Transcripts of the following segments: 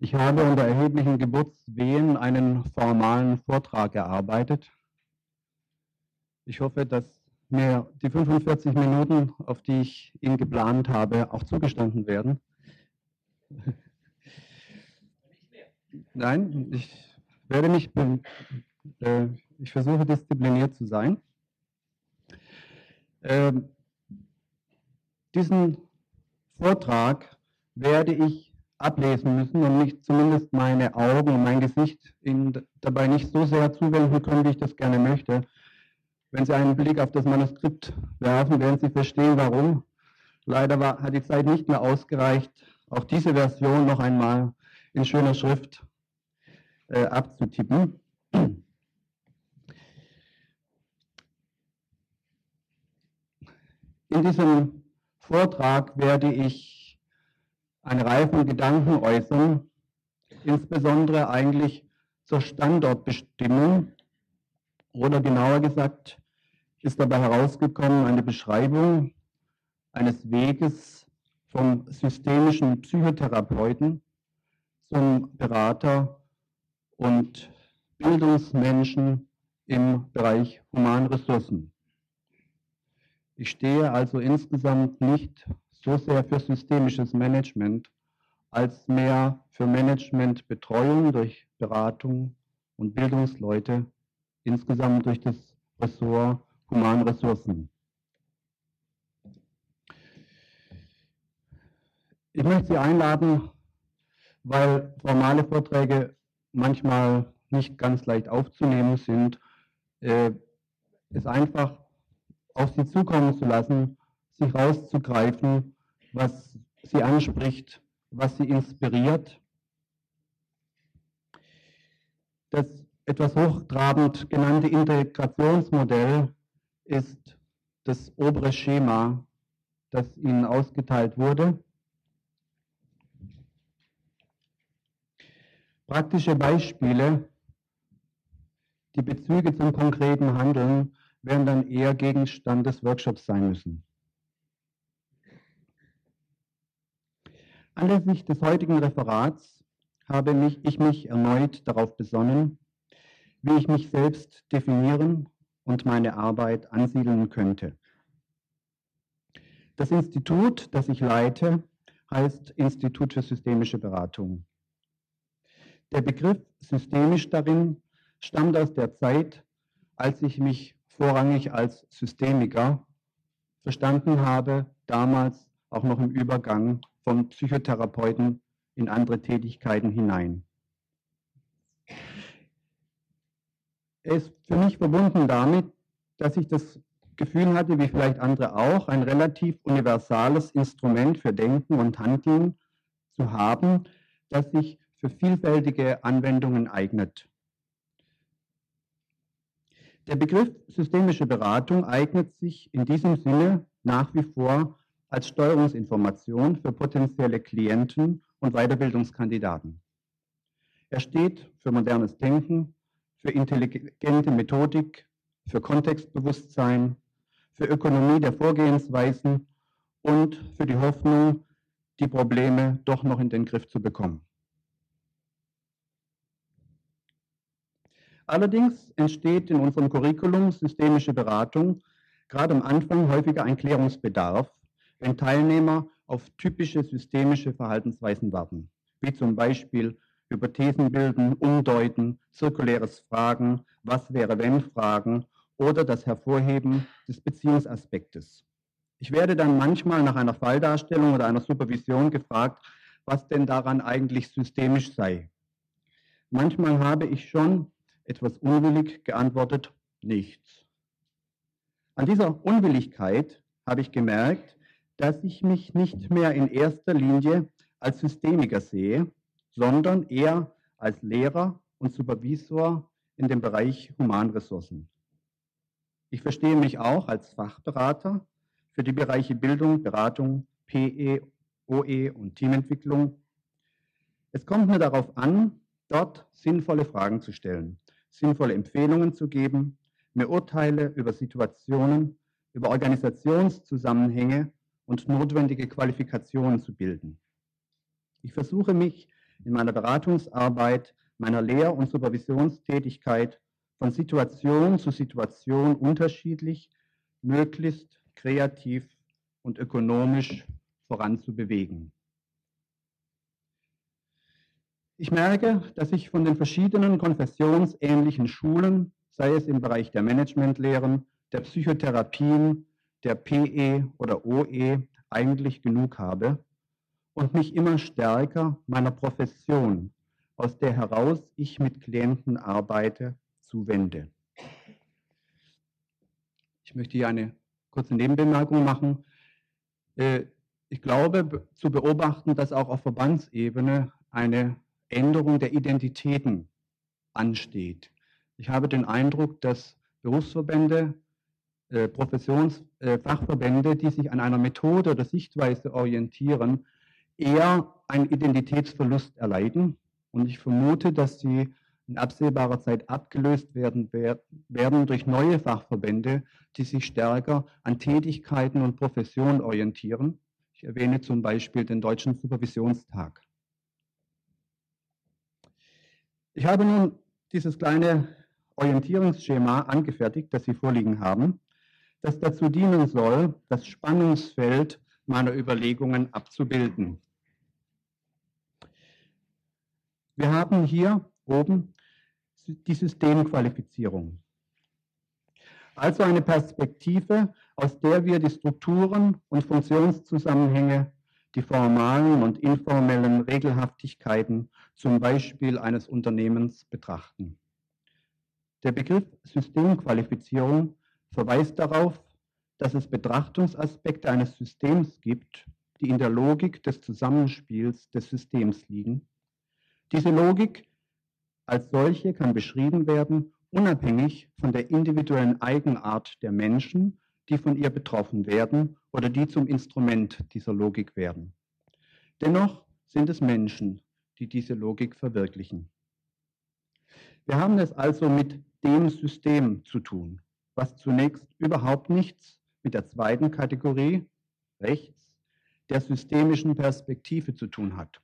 Ich habe unter erheblichen Geburtswehen einen formalen Vortrag erarbeitet. Ich hoffe, dass mir die 45 Minuten, auf die ich ihn geplant habe, auch zugestanden werden. Nein, ich werde mich, äh, ich versuche diszipliniert zu sein. Ähm, diesen Vortrag werde ich ablesen müssen und nicht zumindest meine Augen und mein Gesicht Ihnen dabei nicht so sehr zuwenden können, wie ich das gerne möchte. Wenn Sie einen Blick auf das Manuskript werfen, werden Sie verstehen, warum. Leider war, hat die Zeit nicht mehr ausgereicht, auch diese Version noch einmal in schöner Schrift äh, abzutippen. In diesem Vortrag werde ich eine Reihe von Gedanken äußern, insbesondere eigentlich zur Standortbestimmung oder genauer gesagt ist dabei herausgekommen eine Beschreibung eines Weges vom systemischen Psychotherapeuten zum Berater und Bildungsmenschen im Bereich Humanressourcen. Ich stehe also insgesamt nicht so sehr für systemisches Management als mehr für Managementbetreuung durch Beratung und Bildungsleute, insgesamt durch das Ressort Humanressourcen. Ich möchte Sie einladen, weil formale Vorträge manchmal nicht ganz leicht aufzunehmen sind, äh, es einfach auf sie zukommen zu lassen, sich rauszugreifen, was sie anspricht, was sie inspiriert. Das etwas hochtrabend genannte Integrationsmodell ist das obere Schema, das Ihnen ausgeteilt wurde. Praktische Beispiele, die Bezüge zum konkreten Handeln werden dann eher Gegenstand des Workshops sein müssen. Anlässlich des heutigen Referats habe mich, ich mich erneut darauf besonnen, wie ich mich selbst definieren und meine Arbeit ansiedeln könnte. Das Institut, das ich leite, heißt Institut für systemische Beratung. Der Begriff systemisch darin stammt aus der Zeit, als ich mich vorrangig als Systemiker verstanden habe, damals auch noch im Übergang vom Psychotherapeuten in andere Tätigkeiten hinein. Er ist für mich verbunden damit, dass ich das Gefühl hatte, wie vielleicht andere auch, ein relativ universales Instrument für Denken und Handeln zu haben, das sich für vielfältige Anwendungen eignet. Der Begriff systemische Beratung eignet sich in diesem Sinne nach wie vor als Steuerungsinformation für potenzielle Klienten und Weiterbildungskandidaten. Er steht für modernes Denken, für intelligente Methodik, für Kontextbewusstsein, für Ökonomie der Vorgehensweisen und für die Hoffnung, die Probleme doch noch in den Griff zu bekommen. Allerdings entsteht in unserem Curriculum systemische Beratung gerade am Anfang häufiger ein Klärungsbedarf, wenn Teilnehmer auf typische systemische Verhaltensweisen warten, wie zum Beispiel Hypothesen bilden, umdeuten, zirkuläres Fragen, was wäre wenn Fragen oder das Hervorheben des Beziehungsaspektes. Ich werde dann manchmal nach einer Falldarstellung oder einer Supervision gefragt, was denn daran eigentlich systemisch sei. Manchmal habe ich schon etwas unwillig geantwortet, nichts. An dieser Unwilligkeit habe ich gemerkt, dass ich mich nicht mehr in erster Linie als Systemiker sehe, sondern eher als Lehrer und Supervisor in dem Bereich Humanressourcen. Ich verstehe mich auch als Fachberater für die Bereiche Bildung, Beratung, PE, OE und Teamentwicklung. Es kommt mir darauf an, dort sinnvolle Fragen zu stellen sinnvolle Empfehlungen zu geben, mir Urteile über Situationen, über Organisationszusammenhänge und notwendige Qualifikationen zu bilden. Ich versuche mich in meiner Beratungsarbeit, meiner Lehr- und Supervisionstätigkeit von Situation zu Situation unterschiedlich, möglichst kreativ und ökonomisch voranzubewegen. Ich merke, dass ich von den verschiedenen konfessionsähnlichen Schulen, sei es im Bereich der Managementlehren, der Psychotherapien, der PE oder OE, eigentlich genug habe und mich immer stärker meiner Profession, aus der heraus ich mit Klienten arbeite, zuwende. Ich möchte hier eine kurze Nebenbemerkung machen. Äh, ich glaube zu beobachten, dass auch auf Verbandsebene eine Änderung der Identitäten ansteht. Ich habe den Eindruck, dass Berufsverbände, äh, Professionsfachverbände, äh, die sich an einer Methode oder Sichtweise orientieren, eher einen Identitätsverlust erleiden. Und ich vermute, dass sie in absehbarer Zeit abgelöst werden, werden durch neue Fachverbände, die sich stärker an Tätigkeiten und Professionen orientieren. Ich erwähne zum Beispiel den Deutschen Supervisionstag. Ich habe nun dieses kleine Orientierungsschema angefertigt, das Sie vorliegen haben, das dazu dienen soll, das Spannungsfeld meiner Überlegungen abzubilden. Wir haben hier oben die Systemqualifizierung. Also eine Perspektive, aus der wir die Strukturen und Funktionszusammenhänge, die formalen und informellen Regelhaftigkeiten zum Beispiel eines Unternehmens betrachten. Der Begriff Systemqualifizierung verweist darauf, dass es Betrachtungsaspekte eines Systems gibt, die in der Logik des Zusammenspiels des Systems liegen. Diese Logik als solche kann beschrieben werden, unabhängig von der individuellen Eigenart der Menschen, die von ihr betroffen werden oder die zum Instrument dieser Logik werden. Dennoch sind es Menschen, die diese Logik verwirklichen. Wir haben es also mit dem System zu tun, was zunächst überhaupt nichts mit der zweiten Kategorie, rechts, der systemischen Perspektive zu tun hat.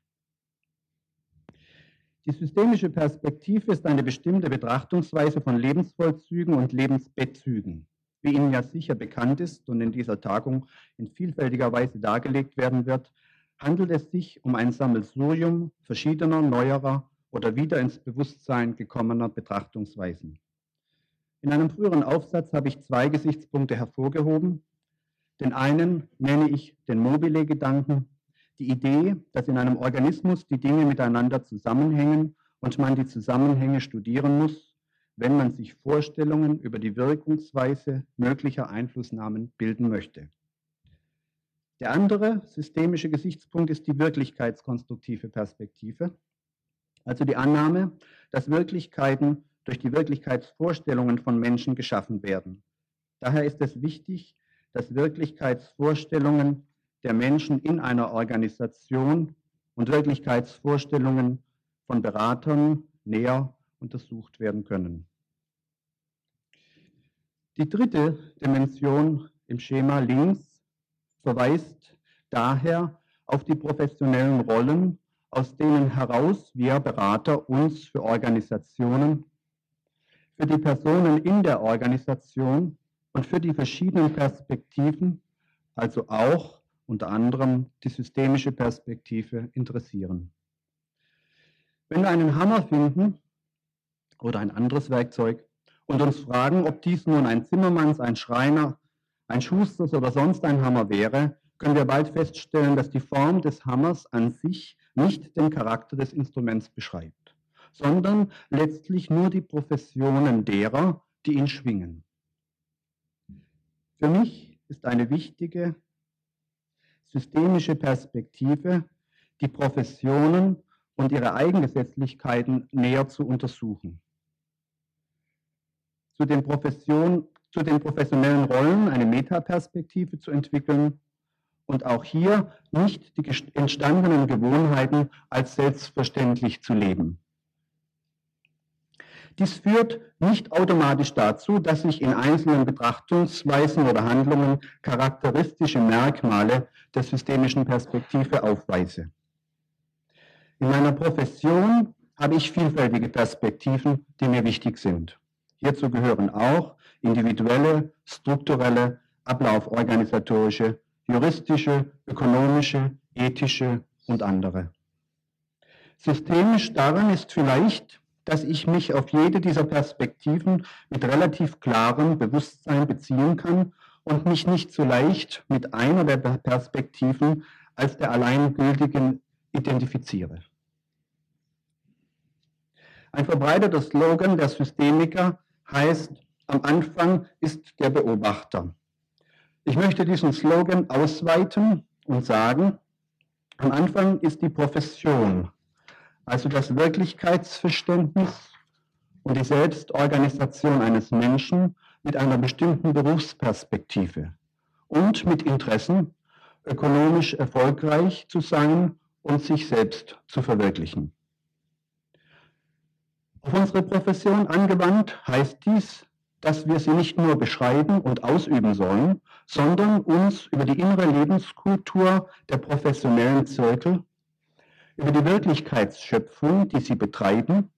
Die systemische Perspektive ist eine bestimmte Betrachtungsweise von Lebensvollzügen und Lebensbezügen. Wie Ihnen ja sicher bekannt ist und in dieser Tagung in vielfältiger Weise dargelegt werden wird, handelt es sich um ein Sammelsurium verschiedener, neuerer oder wieder ins Bewusstsein gekommener Betrachtungsweisen. In einem früheren Aufsatz habe ich zwei Gesichtspunkte hervorgehoben. Den einen nenne ich den Mobile-Gedanken die Idee, dass in einem Organismus die Dinge miteinander zusammenhängen und man die Zusammenhänge studieren muss, wenn man sich Vorstellungen über die Wirkungsweise möglicher Einflussnahmen bilden möchte. Der andere systemische Gesichtspunkt ist die wirklichkeitskonstruktive Perspektive, also die Annahme, dass Wirklichkeiten durch die Wirklichkeitsvorstellungen von Menschen geschaffen werden. Daher ist es wichtig, dass Wirklichkeitsvorstellungen der Menschen in einer Organisation und Wirklichkeitsvorstellungen von Beratern näher untersucht werden können. Die dritte Dimension im Schema links verweist daher auf die professionellen Rollen, aus denen heraus wir Berater uns für Organisationen, für die Personen in der Organisation und für die verschiedenen Perspektiven, also auch unter anderem die systemische Perspektive interessieren. Wenn wir einen Hammer finden oder ein anderes Werkzeug und uns fragen, ob dies nun ein Zimmermanns, ein Schreiner, ein Schusters oder sonst ein Hammer wäre, können wir bald feststellen, dass die Form des Hammers an sich nicht den Charakter des Instruments beschreibt, sondern letztlich nur die Professionen derer, die ihn schwingen. Für mich ist eine wichtige systemische Perspektive, die Professionen und ihre Eigengesetzlichkeiten näher zu untersuchen. Zu den, Profession, zu den professionellen Rollen eine Metaperspektive zu entwickeln und auch hier nicht die entstandenen Gewohnheiten als selbstverständlich zu leben. Dies führt nicht automatisch dazu, dass sich in einzelnen Betrachtungsweisen oder Handlungen charakteristische Merkmale der systemischen Perspektive aufweise. In meiner Profession habe ich vielfältige Perspektiven, die mir wichtig sind. Hierzu gehören auch individuelle, strukturelle, ablauforganisatorische, juristische, ökonomische, ethische und andere. Systemisch daran ist vielleicht, dass ich mich auf jede dieser Perspektiven mit relativ klarem Bewusstsein beziehen kann und mich nicht so leicht mit einer der Perspektiven als der alleingültigen identifiziere. Ein verbreiteter Slogan der Systemiker heißt, am Anfang ist der Beobachter. Ich möchte diesen Slogan ausweiten und sagen, am Anfang ist die Profession, also das Wirklichkeitsverständnis und die Selbstorganisation eines Menschen mit einer bestimmten Berufsperspektive und mit Interessen, ökonomisch erfolgreich zu sein und sich selbst zu verwirklichen. Auf unsere Profession angewandt heißt dies, dass wir sie nicht nur beschreiben und ausüben sollen, sondern uns über die innere Lebenskultur der professionellen Zirkel, über die Wirklichkeitsschöpfung, die sie betreiben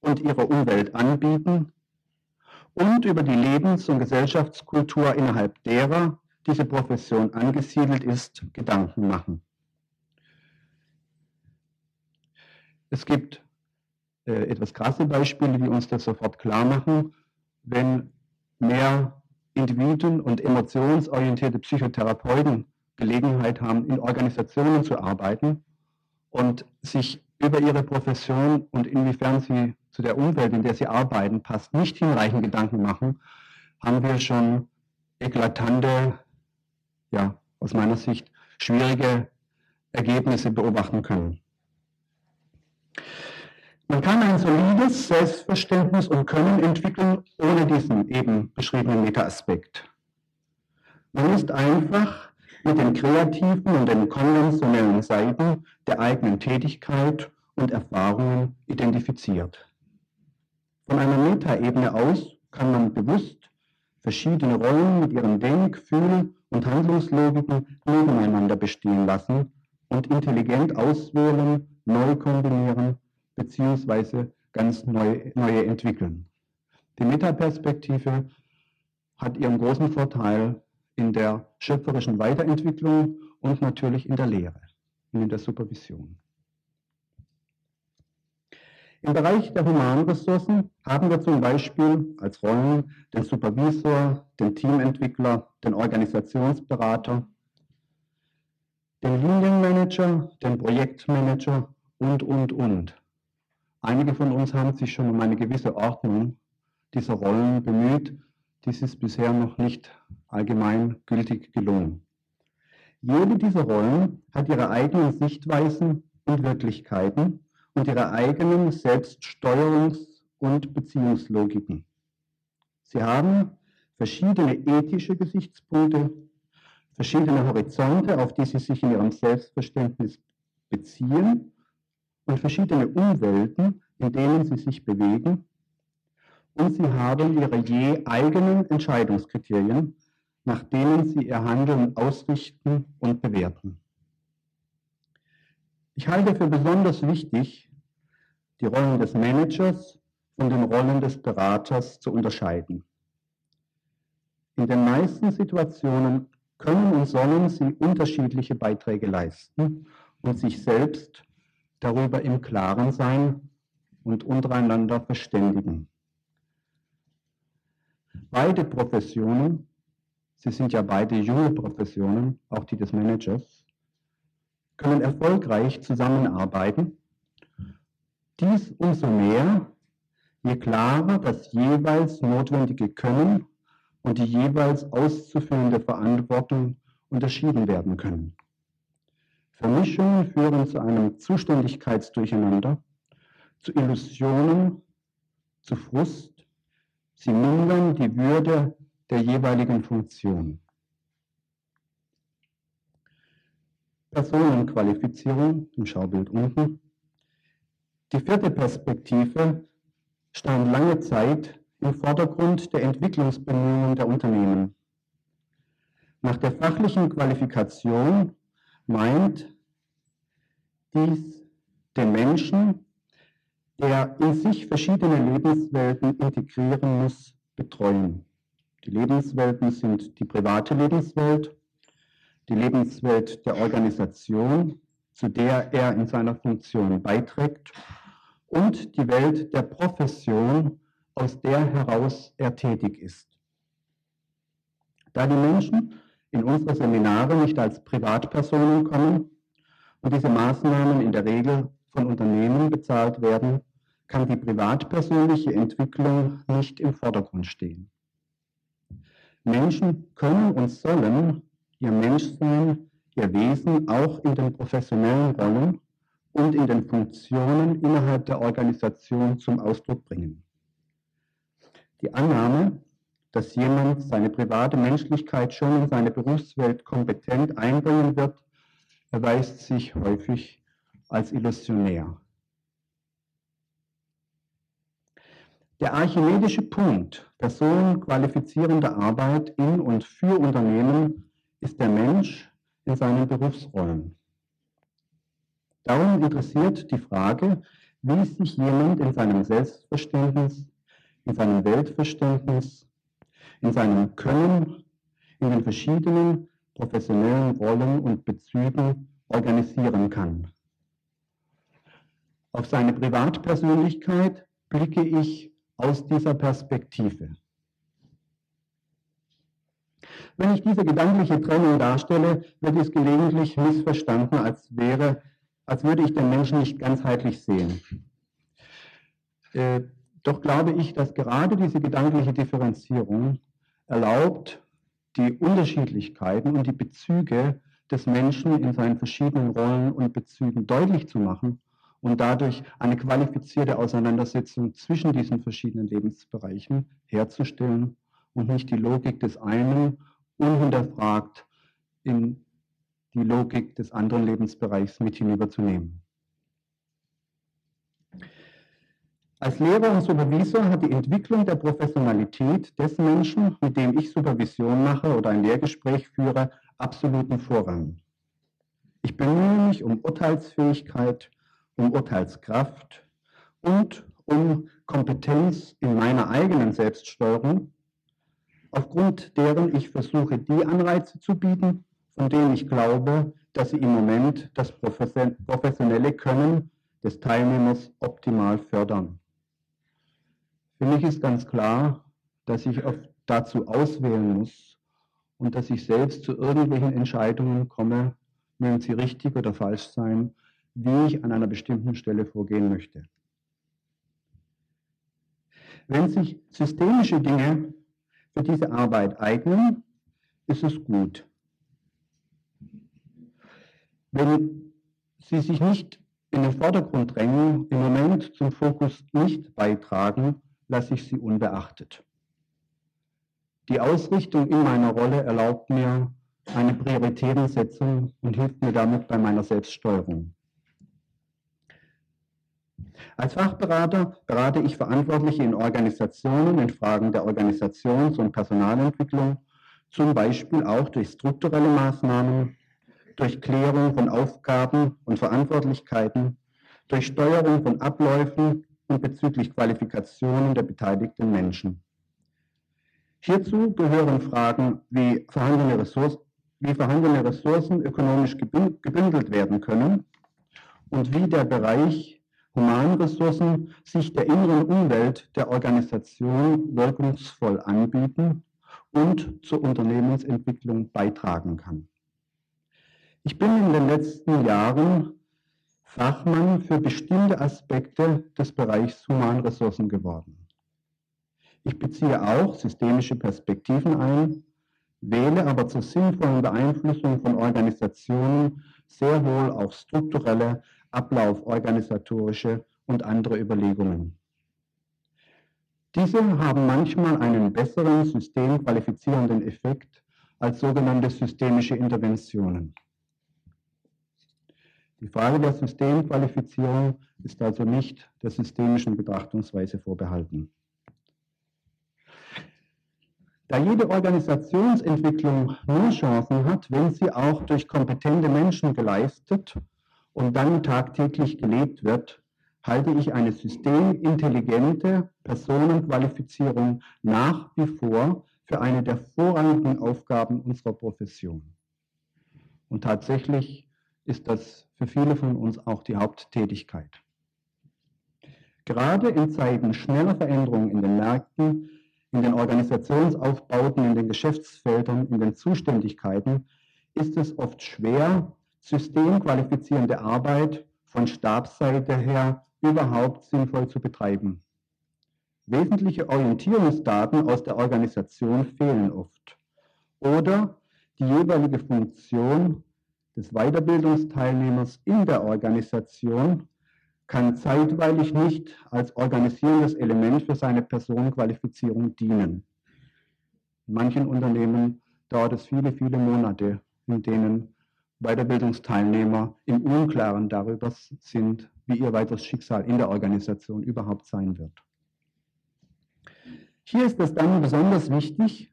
und ihrer Umwelt anbieten, und über die Lebens- und Gesellschaftskultur, innerhalb derer diese Profession angesiedelt ist, Gedanken machen. Es gibt äh, etwas krasse Beispiele, die uns das sofort klar machen. Wenn mehr Individuen und emotionsorientierte Psychotherapeuten Gelegenheit haben, in Organisationen zu arbeiten und sich über ihre Profession und inwiefern sie zu der Umwelt, in der sie arbeiten, passt, nicht hinreichend Gedanken machen, haben wir schon eklatante, ja, aus meiner Sicht schwierige Ergebnisse beobachten können. Man kann ein solides Selbstverständnis und Können entwickeln, ohne diesen eben beschriebenen Meta-Aspekt. Man ist einfach mit den kreativen und den konventionellen Seiten der eigenen Tätigkeit und Erfahrungen identifiziert. Von einer Metaebene aus kann man bewusst verschiedene Rollen mit ihren Denk-, Fühl- und Handlungslogiken nebeneinander bestehen lassen und intelligent auswählen, neu kombinieren beziehungsweise ganz neu, neue entwickeln. Die Metaperspektive hat ihren großen Vorteil in der schöpferischen Weiterentwicklung und natürlich in der Lehre und in der Supervision. Im Bereich der humanen Ressourcen haben wir zum Beispiel als Rollen den Supervisor, den Teamentwickler, den Organisationsberater, den Linienmanager, den Projektmanager und, und, und. Einige von uns haben sich schon um eine gewisse Ordnung dieser Rollen bemüht. Dies ist bisher noch nicht allgemein gültig gelungen. Jede dieser Rollen hat ihre eigenen Sichtweisen und Wirklichkeiten und ihre eigenen Selbststeuerungs- und Beziehungslogiken. Sie haben verschiedene ethische Gesichtspunkte, verschiedene Horizonte, auf die sie sich in ihrem Selbstverständnis beziehen und verschiedene Umwelten, in denen sie sich bewegen. Und sie haben ihre je eigenen Entscheidungskriterien, nach denen sie ihr Handeln ausrichten und bewerten. Ich halte für besonders wichtig, die Rollen des Managers von den Rollen des Beraters zu unterscheiden. In den meisten Situationen können und sollen sie unterschiedliche Beiträge leisten und sich selbst darüber im Klaren sein und untereinander verständigen. Beide Professionen, sie sind ja beide junge Professionen, auch die des Managers, können erfolgreich zusammenarbeiten. Dies umso mehr, je klarer das jeweils notwendige Können und die jeweils auszuführende Verantwortung unterschieden werden können. Vermischungen führen zu einem Zuständigkeitsdurcheinander, zu Illusionen, zu Frust. Sie mindern die Würde der jeweiligen Funktion. Personenqualifizierung im Schaubild unten. Die vierte Perspektive stand lange Zeit im Vordergrund der Entwicklungsbemühungen der Unternehmen. Nach der fachlichen Qualifikation meint dies den Menschen, der in sich verschiedene Lebenswelten integrieren muss, betreuen. Die Lebenswelten sind die private Lebenswelt, die Lebenswelt der Organisation, zu der er in seiner Funktion beiträgt, und die Welt der Profession, aus der heraus er tätig ist. Da die Menschen in unsere Seminare nicht als Privatpersonen kommen und diese Maßnahmen in der Regel von Unternehmen bezahlt werden, kann die privatpersönliche Entwicklung nicht im Vordergrund stehen. Menschen können und sollen ihr Menschsein, ihr Wesen auch in den professionellen Rollen und in den Funktionen innerhalb der Organisation zum Ausdruck bringen. Die Annahme, dass jemand seine private Menschlichkeit schon in seine Berufswelt kompetent einbringen wird, erweist sich häufig als illusionär. Der archimedische Punkt personenqualifizierender Arbeit in und für Unternehmen ist der Mensch in seinen Berufsrollen. Darum interessiert die Frage, wie sich jemand in seinem Selbstverständnis, in seinem Weltverständnis, in seinem Können, in den verschiedenen professionellen Rollen und Bezügen organisieren kann. Auf seine Privatpersönlichkeit blicke ich aus dieser Perspektive. Wenn ich diese gedankliche Trennung darstelle, wird es gelegentlich missverstanden, als wäre als würde ich den Menschen nicht ganzheitlich sehen. Äh, doch glaube ich, dass gerade diese gedankliche Differenzierung erlaubt, die Unterschiedlichkeiten und die Bezüge des Menschen in seinen verschiedenen Rollen und Bezügen deutlich zu machen und dadurch eine qualifizierte Auseinandersetzung zwischen diesen verschiedenen Lebensbereichen herzustellen und nicht die Logik des einen unhinterfragt in die Logik des anderen Lebensbereichs mit hinüberzunehmen. Als Lehrer und Supervisor hat die Entwicklung der Professionalität des Menschen, mit dem ich Supervision mache oder ein Lehrgespräch führe, absoluten Vorrang. Ich bemühe mich um Urteilsfähigkeit, um Urteilskraft und um Kompetenz in meiner eigenen Selbststeuerung, aufgrund deren ich versuche, die Anreize zu bieten, von denen ich glaube, dass sie im Moment das professionelle Können des Teilnehmers optimal fördern. Für mich ist ganz klar, dass ich dazu auswählen muss und dass ich selbst zu irgendwelchen Entscheidungen komme, mögen sie richtig oder falsch sein, wie ich an einer bestimmten Stelle vorgehen möchte. Wenn sich systemische Dinge für diese Arbeit eignen, ist es gut. Wenn sie sich nicht in den Vordergrund drängen, im Moment zum Fokus nicht beitragen, lasse ich sie unbeachtet. Die Ausrichtung in meiner Rolle erlaubt mir eine Prioritätensetzung und hilft mir damit bei meiner Selbststeuerung. Als Fachberater berate ich Verantwortliche in Organisationen in Fragen der Organisations- und Personalentwicklung, zum Beispiel auch durch strukturelle Maßnahmen, durch Klärung von Aufgaben und Verantwortlichkeiten, durch Steuerung von Abläufen und bezüglich Qualifikationen der beteiligten Menschen. Hierzu gehören Fragen wie vorhandene Ressourcen, wie vorhandene Ressourcen ökonomisch gebündelt werden können und wie der Bereich Humanressourcen sich der inneren Umwelt der Organisation wirkungsvoll anbieten und zur Unternehmensentwicklung beitragen kann. Ich bin in den letzten Jahren Fachmann für bestimmte Aspekte des Bereichs Humanressourcen geworden. Ich beziehe auch systemische Perspektiven ein, wähle aber zur sinnvollen Beeinflussung von Organisationen sehr wohl auch strukturelle, ablauforganisatorische und andere Überlegungen. Diese haben manchmal einen besseren systemqualifizierenden Effekt als sogenannte systemische Interventionen. Die Frage der Systemqualifizierung ist also nicht der systemischen Betrachtungsweise vorbehalten. Da jede Organisationsentwicklung nur Chancen hat, wenn sie auch durch kompetente Menschen geleistet und dann tagtäglich gelebt wird, halte ich eine systemintelligente Personenqualifizierung nach wie vor für eine der vorrangigen Aufgaben unserer Profession. Und tatsächlich ist das für viele von uns auch die Haupttätigkeit. Gerade in Zeiten schneller Veränderungen in den Märkten, in den Organisationsaufbauten, in den Geschäftsfeldern, in den Zuständigkeiten ist es oft schwer, systemqualifizierende Arbeit von Stabsseite her überhaupt sinnvoll zu betreiben. Wesentliche Orientierungsdaten aus der Organisation fehlen oft. Oder die jeweilige Funktion des Weiterbildungsteilnehmers in der Organisation kann zeitweilig nicht als organisierendes Element für seine Personenqualifizierung dienen. In manchen Unternehmen dauert es viele, viele Monate, in denen Weiterbildungsteilnehmer im Unklaren darüber sind, wie ihr weiteres Schicksal in der Organisation überhaupt sein wird. Hier ist es dann besonders wichtig,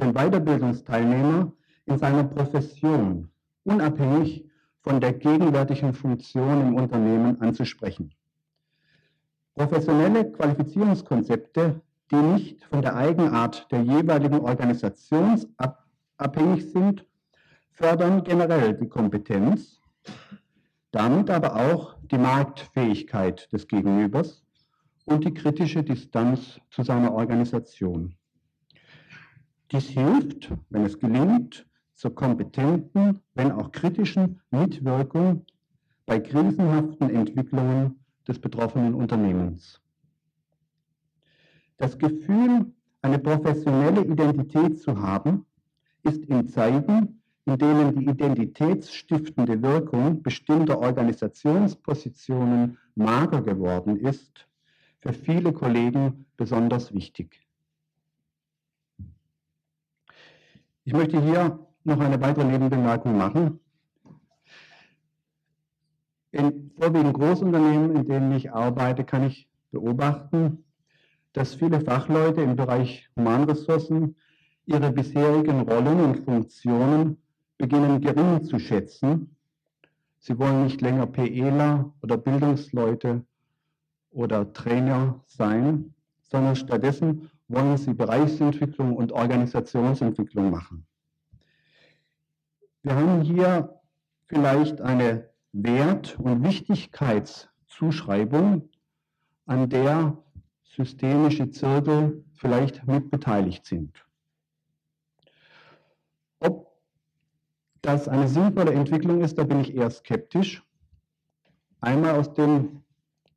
den Weiterbildungsteilnehmer in seiner Profession unabhängig von der gegenwärtigen Funktion im Unternehmen anzusprechen. Professionelle Qualifizierungskonzepte, die nicht von der Eigenart der jeweiligen Organisation abhängig sind, fördern generell die Kompetenz, damit aber auch die Marktfähigkeit des Gegenübers und die kritische Distanz zu seiner Organisation. Dies hilft, wenn es gelingt, zur kompetenten, wenn auch kritischen Mitwirkung bei krisenhaften Entwicklungen des betroffenen Unternehmens. Das Gefühl, eine professionelle Identität zu haben, ist in Zeiten, in denen die identitätsstiftende Wirkung bestimmter Organisationspositionen mager geworden ist, für viele Kollegen besonders wichtig. Ich möchte hier noch eine weitere Nebenbemerkung machen. In vorwiegend Großunternehmen, in denen ich arbeite, kann ich beobachten, dass viele Fachleute im Bereich Humanressourcen ihre bisherigen Rollen und Funktionen beginnen gering zu schätzen. Sie wollen nicht länger PEler oder Bildungsleute oder Trainer sein, sondern stattdessen wollen sie Bereichsentwicklung und Organisationsentwicklung machen. Wir haben hier vielleicht eine Wert- und Wichtigkeitszuschreibung, an der systemische Zirkel vielleicht mitbeteiligt sind. Ob das eine sinnvolle Entwicklung ist, da bin ich eher skeptisch. Einmal aus dem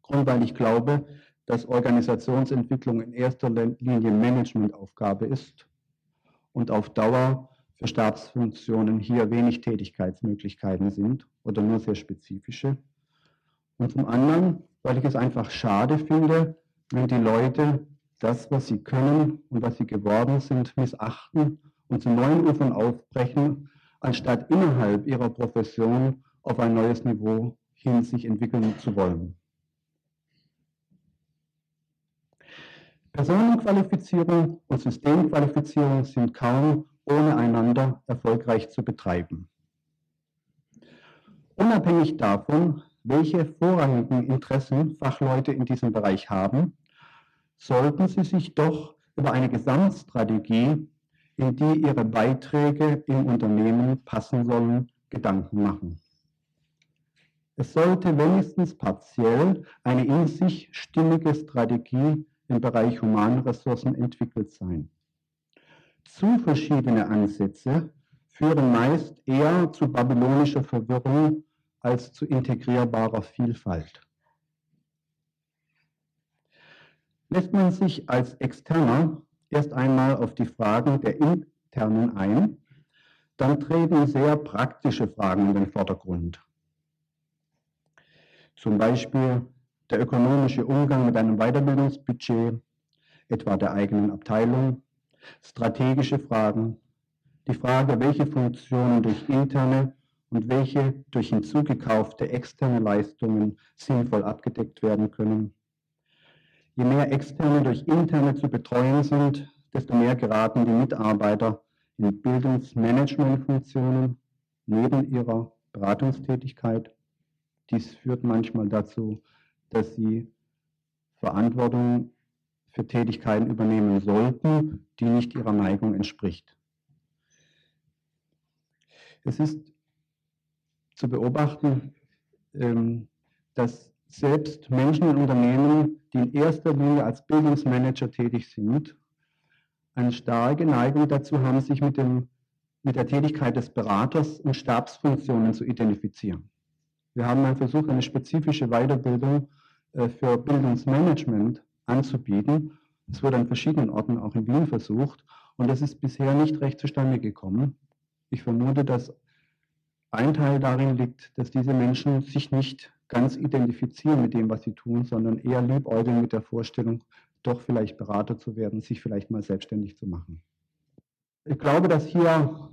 Grund, weil ich glaube, dass Organisationsentwicklung in erster Linie Managementaufgabe ist und auf Dauer für Stabsfunktionen hier wenig Tätigkeitsmöglichkeiten sind oder nur sehr spezifische. Und zum anderen, weil ich es einfach schade finde, wenn die Leute das, was sie können und was sie geworden sind, missachten und zu neuen Ufern aufbrechen, anstatt innerhalb ihrer Profession auf ein neues Niveau hin sich entwickeln zu wollen. Personenqualifizierung und Systemqualifizierung sind kaum ohne einander erfolgreich zu betreiben. Unabhängig davon, welche vorrangigen Interessen Fachleute in diesem Bereich haben, sollten sie sich doch über eine Gesamtstrategie, in die ihre Beiträge im Unternehmen passen sollen, Gedanken machen. Es sollte wenigstens partiell eine in sich stimmige Strategie im Bereich Humanressourcen entwickelt sein. Zu verschiedene Ansätze führen meist eher zu babylonischer Verwirrung als zu integrierbarer Vielfalt. Lässt man sich als Externer erst einmal auf die Fragen der Internen ein, dann treten sehr praktische Fragen in den Vordergrund. Zum Beispiel der ökonomische Umgang mit einem Weiterbildungsbudget, etwa der eigenen Abteilung, strategische Fragen, die Frage, welche Funktionen durch interne und welche durch hinzugekaufte externe Leistungen sinnvoll abgedeckt werden können. Je mehr externe durch interne zu betreuen sind, desto mehr geraten die Mitarbeiter in Bildungsmanagementfunktionen neben ihrer Beratungstätigkeit. Dies führt manchmal dazu, dass sie Verantwortung für Tätigkeiten übernehmen sollten, die nicht ihrer Neigung entspricht. Es ist zu beobachten, ähm, dass selbst Menschen in Unternehmen, die in erster Linie als Bildungsmanager tätig sind, eine starke Neigung dazu haben, sich mit, dem, mit der Tätigkeit des Beraters und Stabsfunktionen zu identifizieren. Wir haben einen Versuch, eine spezifische Weiterbildung äh, für Bildungsmanagement anzubieten. Es wurde an verschiedenen Orten, auch in Wien, versucht und das ist bisher nicht recht zustande gekommen. Ich vermute, dass ein Teil darin liegt, dass diese Menschen sich nicht ganz identifizieren mit dem, was sie tun, sondern eher liebäugeln mit der Vorstellung, doch vielleicht Berater zu werden, sich vielleicht mal selbstständig zu machen. Ich glaube, dass hier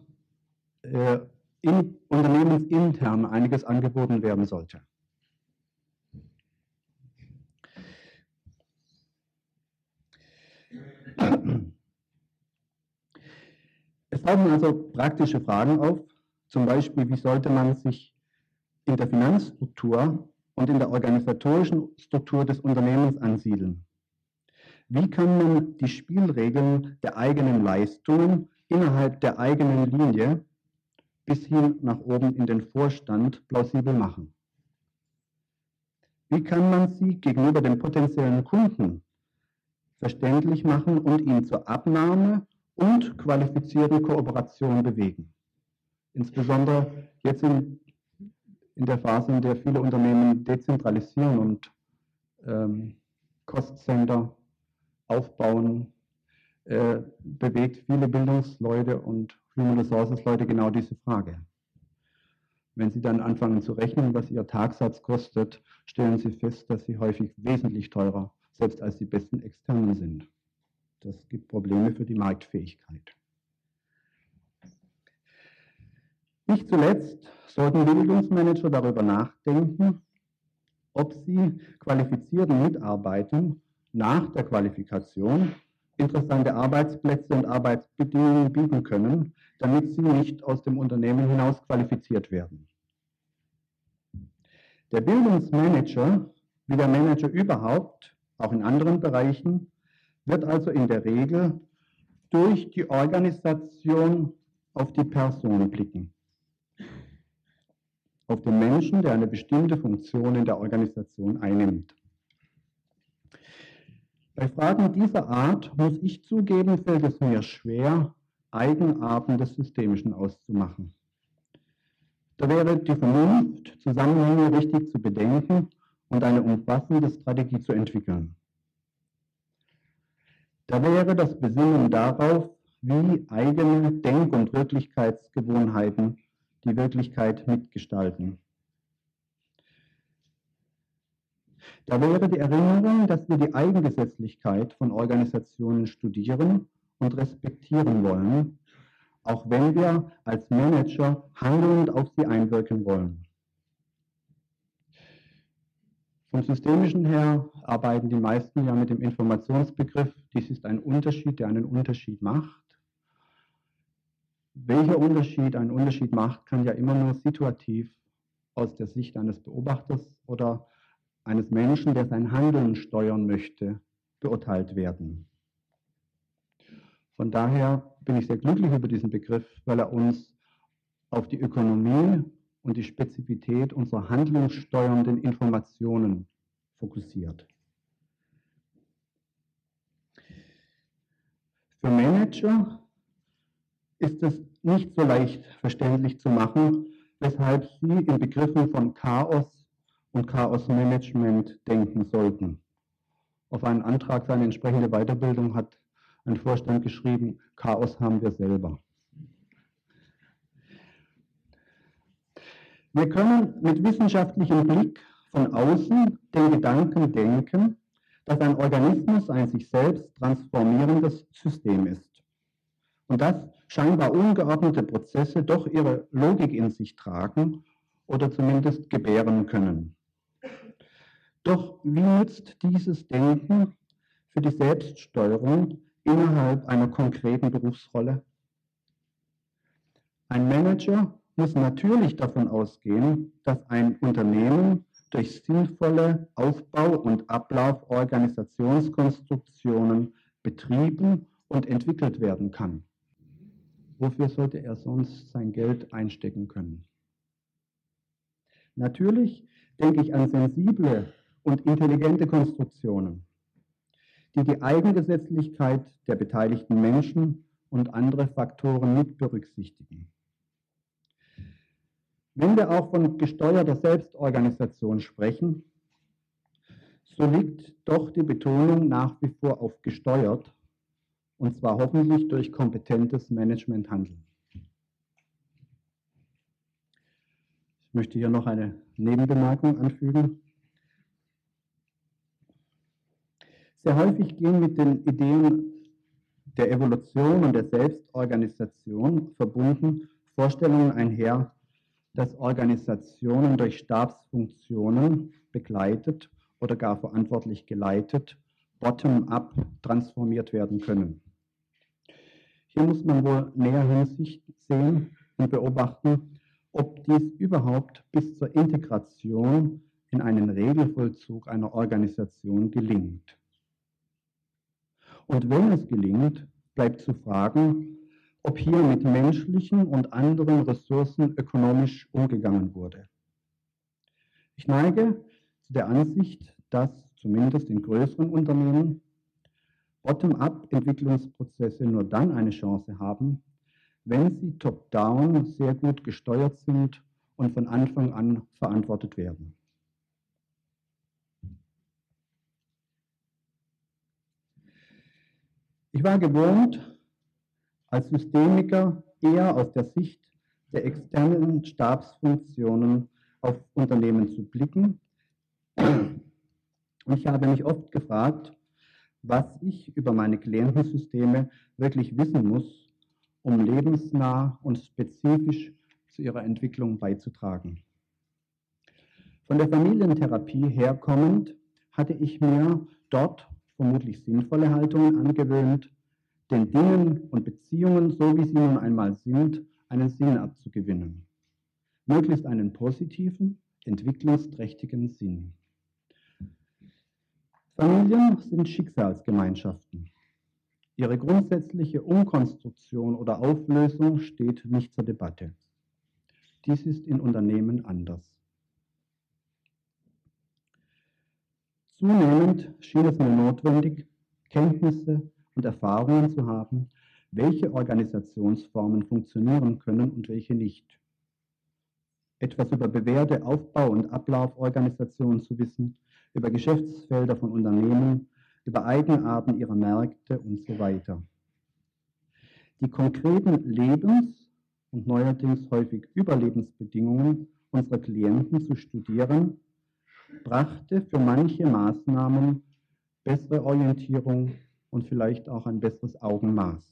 äh, in, unternehmensintern einiges angeboten werden sollte. Es tauchen also praktische Fragen auf, zum Beispiel, wie sollte man sich in der Finanzstruktur und in der organisatorischen Struktur des Unternehmens ansiedeln? Wie kann man die Spielregeln der eigenen Leistungen innerhalb der eigenen Linie bis hin nach oben in den Vorstand plausibel machen? Wie kann man sie gegenüber den potenziellen Kunden verständlich machen und ihn zur Abnahme und qualifizierten Kooperation bewegen? Insbesondere jetzt in, in der Phase, in der viele Unternehmen dezentralisieren und ähm, Cost-Center aufbauen, äh, bewegt viele Bildungsleute und Human Resources Leute genau diese Frage. Wenn Sie dann anfangen zu rechnen, was Ihr Tagsatz kostet, stellen Sie fest, dass Sie häufig wesentlich teurer, selbst als die besten Externen sind. Das gibt Probleme für die Marktfähigkeit. Nicht zuletzt sollten Bildungsmanager darüber nachdenken, ob sie qualifizierten Mitarbeitern nach der Qualifikation interessante Arbeitsplätze und Arbeitsbedingungen bieten können, damit sie nicht aus dem Unternehmen hinaus qualifiziert werden. Der Bildungsmanager, wie der Manager überhaupt, auch in anderen Bereichen, wird also in der Regel durch die Organisation auf die Person blicken auf den Menschen, der eine bestimmte Funktion in der Organisation einnimmt. Bei Fragen dieser Art, muss ich zugeben, fällt es mir schwer, Eigenarten des Systemischen auszumachen. Da wäre die Vernunft, Zusammenhänge richtig zu bedenken und eine umfassende Strategie zu entwickeln. Da wäre das Besinnen darauf, wie eigene Denk- und Wirklichkeitsgewohnheiten die Wirklichkeit mitgestalten. Da wäre die Erinnerung, dass wir die Eigengesetzlichkeit von Organisationen studieren und respektieren wollen, auch wenn wir als Manager handelnd auf sie einwirken wollen. Vom Systemischen her arbeiten die meisten ja mit dem Informationsbegriff. Dies ist ein Unterschied, der einen Unterschied macht. Welcher Unterschied einen Unterschied macht, kann ja immer nur situativ aus der Sicht eines Beobachters oder eines Menschen, der sein Handeln steuern möchte, beurteilt werden. Von daher bin ich sehr glücklich über diesen Begriff, weil er uns auf die Ökonomie und die Spezifität unserer handlungssteuernden Informationen fokussiert. Für Manager ist es nicht so leicht verständlich zu machen, weshalb Sie in Begriffen von Chaos und Chaosmanagement denken sollten. Auf einen Antrag für eine entsprechende Weiterbildung hat ein Vorstand geschrieben, Chaos haben wir selber. Wir können mit wissenschaftlichem Blick von außen den Gedanken denken, dass ein Organismus ein sich selbst transformierendes System ist. Und dass scheinbar ungeordnete Prozesse doch ihre Logik in sich tragen oder zumindest gebären können. Doch wie nützt dieses Denken für die Selbststeuerung innerhalb einer konkreten Berufsrolle? Ein Manager muss natürlich davon ausgehen, dass ein Unternehmen durch sinnvolle Aufbau- und Ablauforganisationskonstruktionen betrieben und entwickelt werden kann. Wofür sollte er sonst sein Geld einstecken können? Natürlich denke ich an sensible und intelligente Konstruktionen, die die Eigengesetzlichkeit der beteiligten Menschen und andere Faktoren mit berücksichtigen. Wenn wir auch von gesteuerter Selbstorganisation sprechen, so liegt doch die Betonung nach wie vor auf gesteuert, und zwar hoffentlich durch kompetentes Managementhandeln. Ich möchte hier noch eine Nebenbemerkung anfügen. Sehr häufig gehen mit den Ideen der Evolution und der Selbstorganisation verbunden Vorstellungen einher, dass Organisationen durch Stabsfunktionen begleitet oder gar verantwortlich geleitet, bottom-up transformiert werden können. Hier muss man wohl näher Hinsicht sehen und beobachten, ob dies überhaupt bis zur Integration in einen Regelvollzug einer Organisation gelingt. Und wenn es gelingt, bleibt zu fragen, ob hier mit menschlichen und anderen Ressourcen ökonomisch umgegangen wurde. Ich neige zu der Ansicht, dass zumindest in größeren Unternehmen Bottom-up-Entwicklungsprozesse nur dann eine Chance haben, wenn sie top-down sehr gut gesteuert sind und von Anfang an verantwortet werden. Ich war gewohnt, als Systemiker eher aus der Sicht der externen Stabsfunktionen auf Unternehmen zu blicken. Ich habe mich oft gefragt, was ich über meine Klientensysteme wirklich wissen muss, um lebensnah und spezifisch zu ihrer Entwicklung beizutragen. Von der Familientherapie herkommend hatte ich mir dort vermutlich sinnvolle Haltungen angewöhnt, den Dingen und Beziehungen, so wie sie nun einmal sind, einen Sinn abzugewinnen. Möglichst einen positiven, entwicklungsträchtigen Sinn. Familien sind Schicksalsgemeinschaften. Ihre grundsätzliche Umkonstruktion oder Auflösung steht nicht zur Debatte. Dies ist in Unternehmen anders. Zunehmend schien es mir notwendig, Kenntnisse und Erfahrungen zu haben, welche Organisationsformen funktionieren können und welche nicht. Etwas über bewährte Aufbau- und Ablauforganisationen zu wissen, über Geschäftsfelder von Unternehmen, über Eigenarten ihrer Märkte und so weiter. Die konkreten Lebens- und neuerdings häufig Überlebensbedingungen unserer Klienten zu studieren brachte für manche Maßnahmen bessere Orientierung und vielleicht auch ein besseres Augenmaß.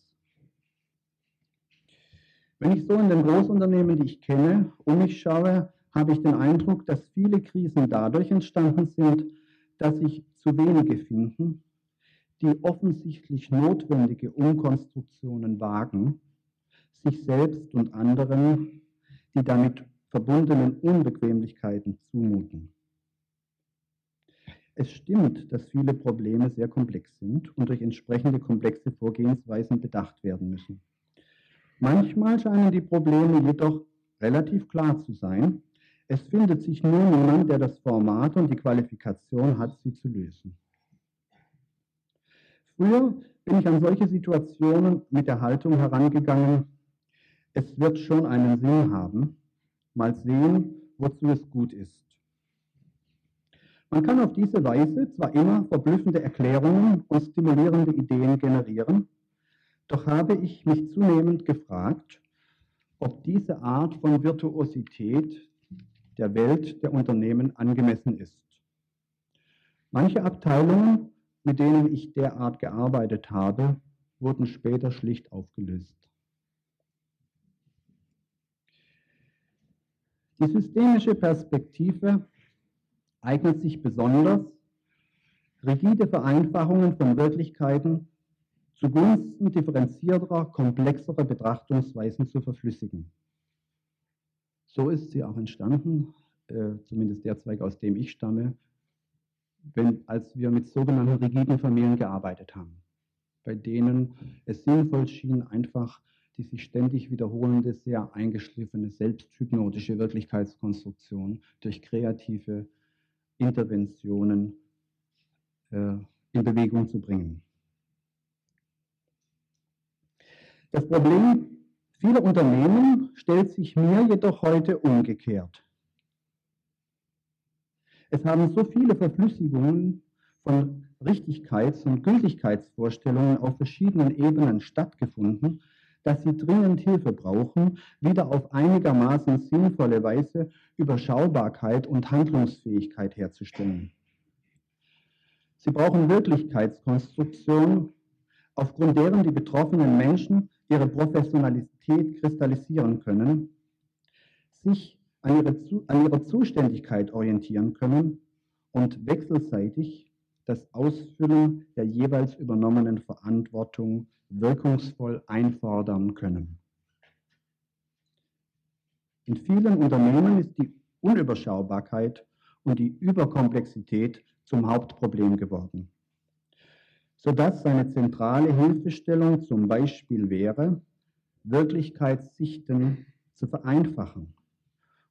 Wenn ich so in den Großunternehmen, die ich kenne, um mich schaue, habe ich den Eindruck, dass viele Krisen dadurch entstanden sind, dass sich zu wenige finden, die offensichtlich notwendige Umkonstruktionen wagen, sich selbst und anderen die damit verbundenen Unbequemlichkeiten zumuten. Es stimmt, dass viele Probleme sehr komplex sind und durch entsprechende komplexe Vorgehensweisen bedacht werden müssen. Manchmal scheinen die Probleme jedoch relativ klar zu sein. Es findet sich nur niemand, der das Format und die Qualifikation hat, sie zu lösen. Früher bin ich an solche Situationen mit der Haltung herangegangen, es wird schon einen Sinn haben, mal sehen, wozu es gut ist. Man kann auf diese Weise zwar immer verblüffende Erklärungen und stimulierende Ideen generieren, doch habe ich mich zunehmend gefragt, ob diese Art von Virtuosität der Welt der Unternehmen angemessen ist. Manche Abteilungen, mit denen ich derart gearbeitet habe, wurden später schlicht aufgelöst. Die systemische Perspektive eignet sich besonders, rigide Vereinfachungen von Wirklichkeiten zugunsten differenzierterer, komplexerer Betrachtungsweisen zu verflüssigen. So ist sie auch entstanden, äh, zumindest der Zweig, aus dem ich stamme, wenn, als wir mit sogenannten rigiden Familien gearbeitet haben, bei denen es sinnvoll schien, einfach die sich ständig wiederholende, sehr eingeschliffene, selbsthypnotische Wirklichkeitskonstruktion durch kreative Interventionen äh, in Bewegung zu bringen. Das Problem vieler Unternehmen stellt sich mir jedoch heute umgekehrt. Es haben so viele Verflüssigungen von Richtigkeits- und Gültigkeitsvorstellungen auf verschiedenen Ebenen stattgefunden, dass sie dringend Hilfe brauchen, wieder auf einigermaßen sinnvolle Weise Überschaubarkeit und Handlungsfähigkeit herzustellen. Sie brauchen Wirklichkeitskonstruktion, aufgrund deren die betroffenen Menschen ihre Professionalität kristallisieren können, sich an ihre, an ihre Zuständigkeit orientieren können und wechselseitig das Ausfüllen der jeweils übernommenen Verantwortung wirkungsvoll einfordern können. In vielen Unternehmen ist die Unüberschaubarkeit und die Überkomplexität zum Hauptproblem geworden, sodass seine zentrale Hilfestellung zum Beispiel wäre, Wirklichkeitssichten zu vereinfachen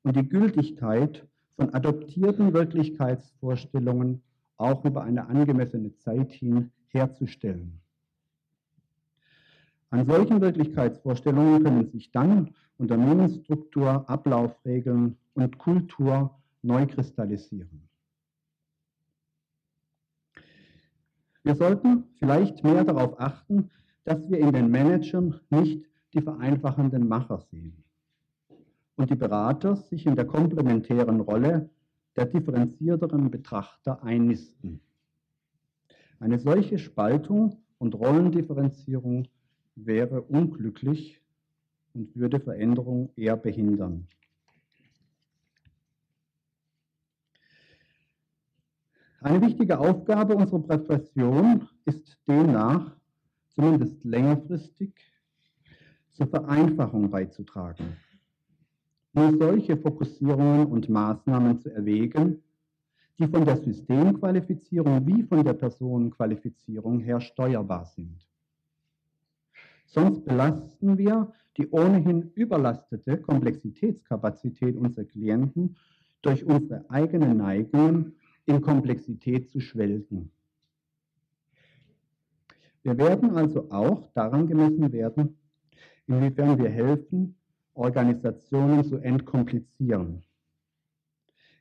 und die Gültigkeit von adoptierten Wirklichkeitsvorstellungen auch über eine angemessene Zeit hin herzustellen. An solchen Wirklichkeitsvorstellungen können sich dann Unternehmensstruktur, Ablaufregeln und Kultur neu kristallisieren. Wir sollten vielleicht mehr darauf achten, dass wir in den Managern nicht die vereinfachenden Macher sehen und die Berater sich in der komplementären Rolle der differenzierteren Betrachter einnisten. Eine solche Spaltung und Rollendifferenzierung wäre unglücklich und würde Veränderung eher behindern. Eine wichtige Aufgabe unserer Profession ist demnach, zumindest längerfristig, zur Vereinfachung beizutragen. Nur solche Fokussierungen und Maßnahmen zu erwägen, die von der Systemqualifizierung wie von der Personenqualifizierung her steuerbar sind. Sonst belasten wir die ohnehin überlastete Komplexitätskapazität unserer Klienten durch unsere eigenen Neigungen in Komplexität zu schwelgen. Wir werden also auch daran gemessen werden, inwiefern wir helfen, Organisationen zu entkomplizieren.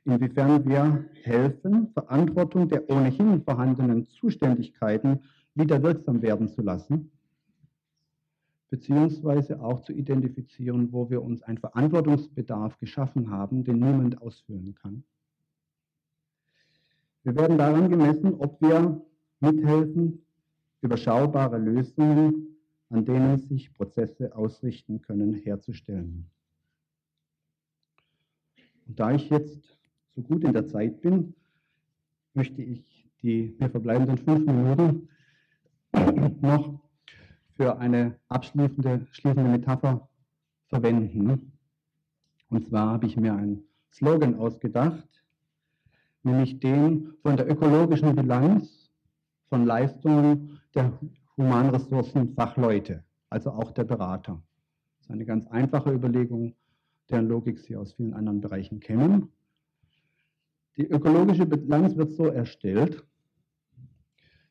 Inwiefern wir helfen, Verantwortung der ohnehin vorhandenen Zuständigkeiten wieder wirksam werden zu lassen beziehungsweise auch zu identifizieren, wo wir uns einen Verantwortungsbedarf geschaffen haben, den niemand ausfüllen kann. Wir werden daran gemessen, ob wir mithelfen, überschaubare Lösungen, an denen sich Prozesse ausrichten können, herzustellen. Und da ich jetzt so gut in der Zeit bin, möchte ich die mir verbleibenden fünf Minuten noch für eine abschließende schließende Metapher verwenden. Und zwar habe ich mir einen Slogan ausgedacht, nämlich den von der ökologischen Bilanz von Leistungen der Humanressourcenfachleute, also auch der Berater. Das ist eine ganz einfache Überlegung, deren Logik Sie aus vielen anderen Bereichen kennen. Die ökologische Bilanz wird so erstellt.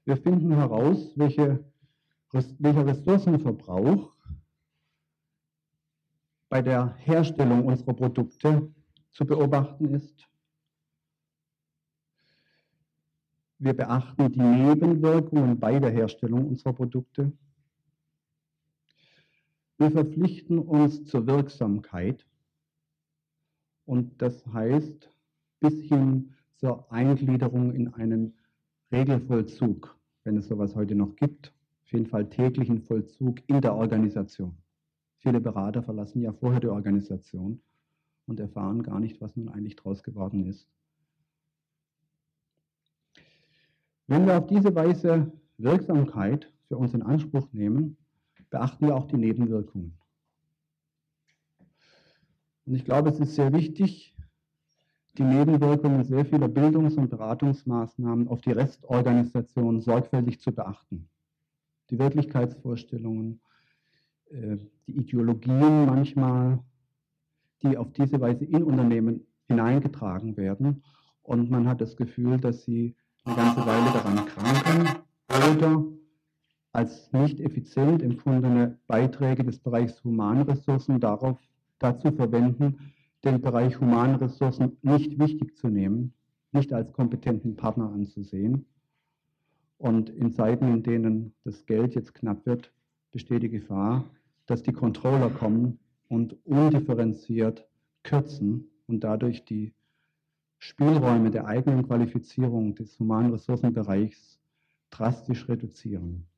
Wir finden heraus, welche welcher Ressourcenverbrauch bei der Herstellung unserer Produkte zu beobachten ist. Wir beachten die Nebenwirkungen bei der Herstellung unserer Produkte. Wir verpflichten uns zur Wirksamkeit und das heißt bis hin zur Eingliederung in einen Regelvollzug, wenn es sowas heute noch gibt jeden Fall täglichen Vollzug in der Organisation. Viele Berater verlassen ja vorher die Organisation und erfahren gar nicht, was nun eigentlich draus geworden ist. Wenn wir auf diese Weise Wirksamkeit für uns in Anspruch nehmen, beachten wir auch die Nebenwirkungen. Und ich glaube, es ist sehr wichtig, die Nebenwirkungen sehr vieler Bildungs- und Beratungsmaßnahmen auf die Restorganisation sorgfältig zu beachten. Die Wirklichkeitsvorstellungen, äh, die Ideologien manchmal, die auf diese Weise in Unternehmen hineingetragen werden. Und man hat das Gefühl, dass sie eine ganze Weile daran kranken oder als nicht effizient empfundene Beiträge des Bereichs Humanressourcen darauf, dazu verwenden, den Bereich Humanressourcen nicht wichtig zu nehmen, nicht als kompetenten Partner anzusehen. Und in Zeiten, in denen das Geld jetzt knapp wird, besteht die Gefahr, dass die Controller kommen und undifferenziert kürzen und dadurch die Spielräume der eigenen Qualifizierung des Humanressourcenbereichs drastisch reduzieren.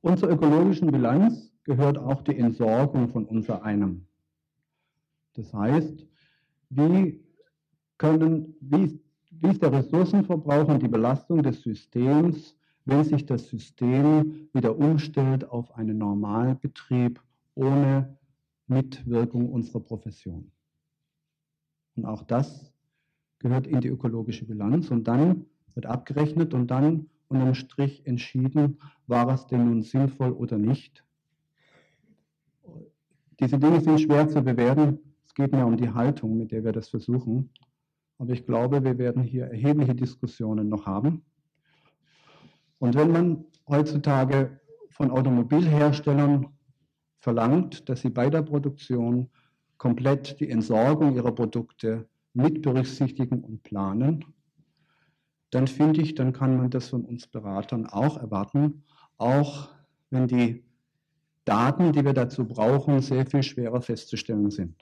Und ökologischen Bilanz gehört auch die Entsorgung von unser einem. Das heißt, wie, können, wie, wie ist der Ressourcenverbrauch und die Belastung des Systems, wenn sich das System wieder umstellt auf einen Normalbetrieb ohne Mitwirkung unserer Profession. Und auch das gehört in die ökologische Bilanz und dann wird abgerechnet und dann unterm Strich entschieden, war es denn nun sinnvoll oder nicht. Diese Dinge sind schwer zu bewerten. Es geht mehr um die Haltung, mit der wir das versuchen. Aber ich glaube, wir werden hier erhebliche Diskussionen noch haben. Und wenn man heutzutage von Automobilherstellern verlangt, dass sie bei der Produktion komplett die Entsorgung ihrer Produkte mit berücksichtigen und planen, dann finde ich, dann kann man das von uns Beratern auch erwarten, auch wenn die Daten, die wir dazu brauchen, sehr viel schwerer festzustellen sind.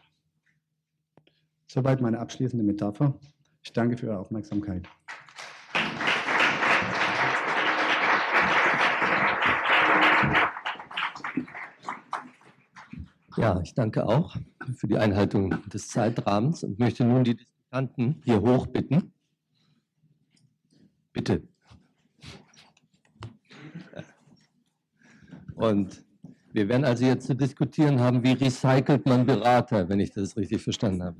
Soweit meine abschließende Metapher. Ich danke für Ihre Aufmerksamkeit. Ja, ich danke auch für die Einhaltung des Zeitrahmens und möchte nun die Diskutanten hier hoch bitten. Bitte. Und wir werden also jetzt zu diskutieren haben, wie recycelt man Berater, wenn ich das richtig verstanden habe.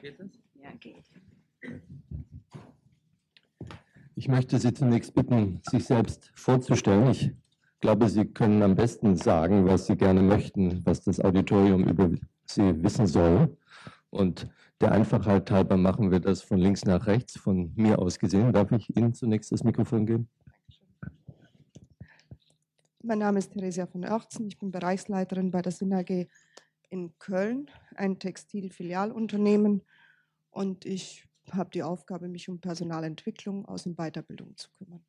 Geht das? Geht. Ich möchte Sie zunächst bitten, sich selbst vorzustellen. Ich glaube, Sie können am besten sagen, was Sie gerne möchten, was das Auditorium über Sie wissen soll. Und der Einfachheit halber machen wir das von links nach rechts, von mir aus gesehen. Darf ich Ihnen zunächst das Mikrofon geben? Mein Name ist Theresia von Oertzen. Ich bin Bereichsleiterin bei der SINAG in Köln, ein Textilfilialunternehmen. Und ich habe die Aufgabe, mich um Personalentwicklung, Aus- und Weiterbildung zu kümmern.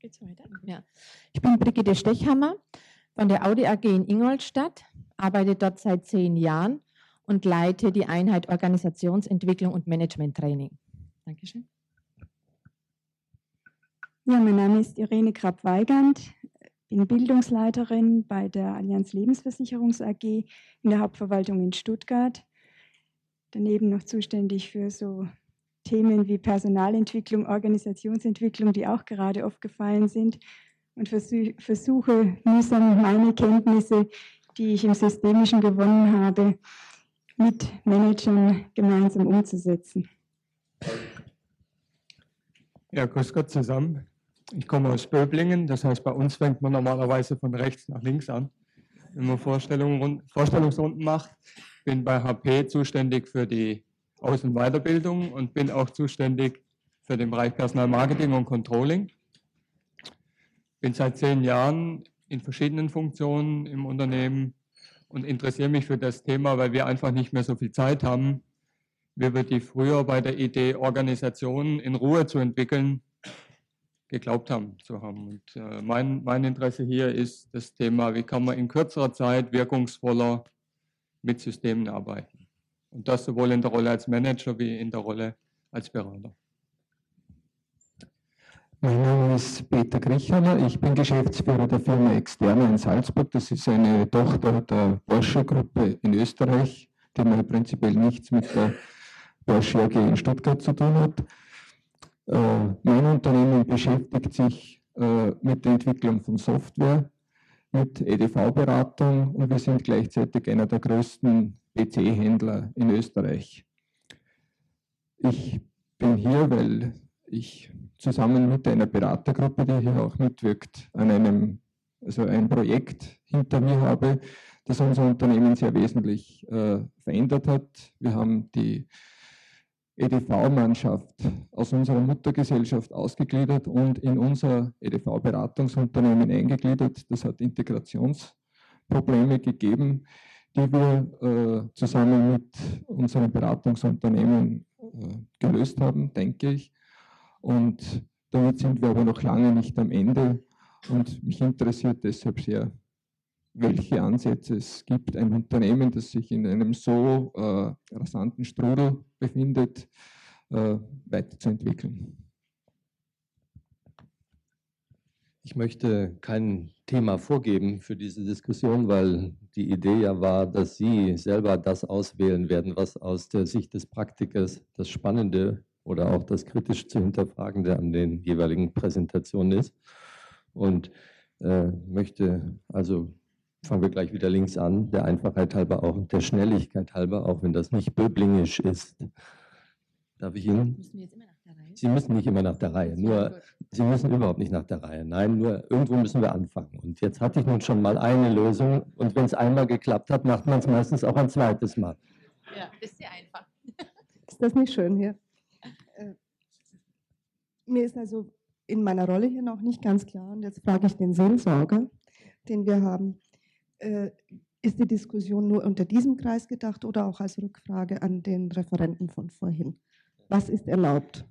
Geht's weiter? Ja. Ich bin Brigitte Stechhammer von der Audi AG in Ingolstadt, arbeite dort seit zehn Jahren und leite die Einheit Organisationsentwicklung und Management-Training. Dankeschön. Ja, mein Name ist Irene Krapp-Weigand bin Bildungsleiterin bei der Allianz Lebensversicherungs AG in der Hauptverwaltung in Stuttgart. Daneben noch zuständig für so Themen wie Personalentwicklung, Organisationsentwicklung, die auch gerade oft gefallen sind. Und versuche mühsam meine Kenntnisse, die ich im Systemischen gewonnen habe, mit Managern gemeinsam umzusetzen. Ja, grüß Gott zusammen. Ich komme aus Böblingen, das heißt, bei uns fängt man normalerweise von rechts nach links an, wenn man Vorstellungsrunden macht. Bin bei HP zuständig für die Aus- und Weiterbildung und bin auch zuständig für den Bereich Personalmarketing und Controlling. Bin seit zehn Jahren in verschiedenen Funktionen im Unternehmen und interessiere mich für das Thema, weil wir einfach nicht mehr so viel Zeit haben, wie wir die früher bei der Idee, Organisationen in Ruhe zu entwickeln, geglaubt haben zu haben. Und äh, mein, mein Interesse hier ist das Thema, wie kann man in kürzerer Zeit wirkungsvoller mit Systemen arbeiten. Und das sowohl in der Rolle als Manager wie in der Rolle als Berater. Mein Name ist Peter Grichaler. Ich bin Geschäftsführer der Firma Externa in Salzburg. Das ist eine Tochter der Porsche-Gruppe in Österreich, die man prinzipiell nichts mit der Porsche AG in Stuttgart zu tun hat. Äh, mein Unternehmen beschäftigt sich äh, mit der Entwicklung von Software, mit EDV-Beratung und wir sind gleichzeitig einer der größten PC-Händler in Österreich. Ich bin hier, weil ich zusammen mit einer Beratergruppe, die hier auch mitwirkt, an einem, also ein Projekt hinter mir habe, das unser Unternehmen sehr wesentlich äh, verändert hat. Wir haben die EDV-Mannschaft aus unserer Muttergesellschaft ausgegliedert und in unser EDV-Beratungsunternehmen eingegliedert. Das hat Integrationsprobleme gegeben, die wir äh, zusammen mit unserem Beratungsunternehmen äh, gelöst haben, denke ich. Und damit sind wir aber noch lange nicht am Ende. Und mich interessiert deshalb sehr, welche Ansätze es gibt, ein Unternehmen, das sich in einem so äh, rasanten Strudel befindet, äh, weiterzuentwickeln. Ich möchte kein Thema vorgeben für diese Diskussion, weil die Idee ja war, dass Sie selber das auswählen werden, was aus der Sicht des Praktikers das Spannende oder auch das kritisch zu hinterfragende an den jeweiligen Präsentationen ist. Und äh, möchte also fangen wir gleich wieder links an, der Einfachheit halber auch, der Schnelligkeit halber, auch wenn das nicht böblingisch ist. Darf ich Ihnen? Müssen wir jetzt immer nach der Reihe? Sie müssen nicht immer nach der Reihe, nur Sie müssen überhaupt nicht nach der Reihe. Nein, nur irgendwo müssen wir anfangen. Und jetzt hatte ich nun schon mal eine Lösung und wenn es einmal geklappt hat, macht man es meistens auch ein zweites Mal. Ja, ist sehr einfach. Ist das nicht schön hier? Äh, mir ist also in meiner Rolle hier noch nicht ganz klar, und jetzt frage ich den Seelsorger, den wir haben, ist die Diskussion nur unter diesem Kreis gedacht oder auch als Rückfrage an den Referenten von vorhin? Was ist erlaubt?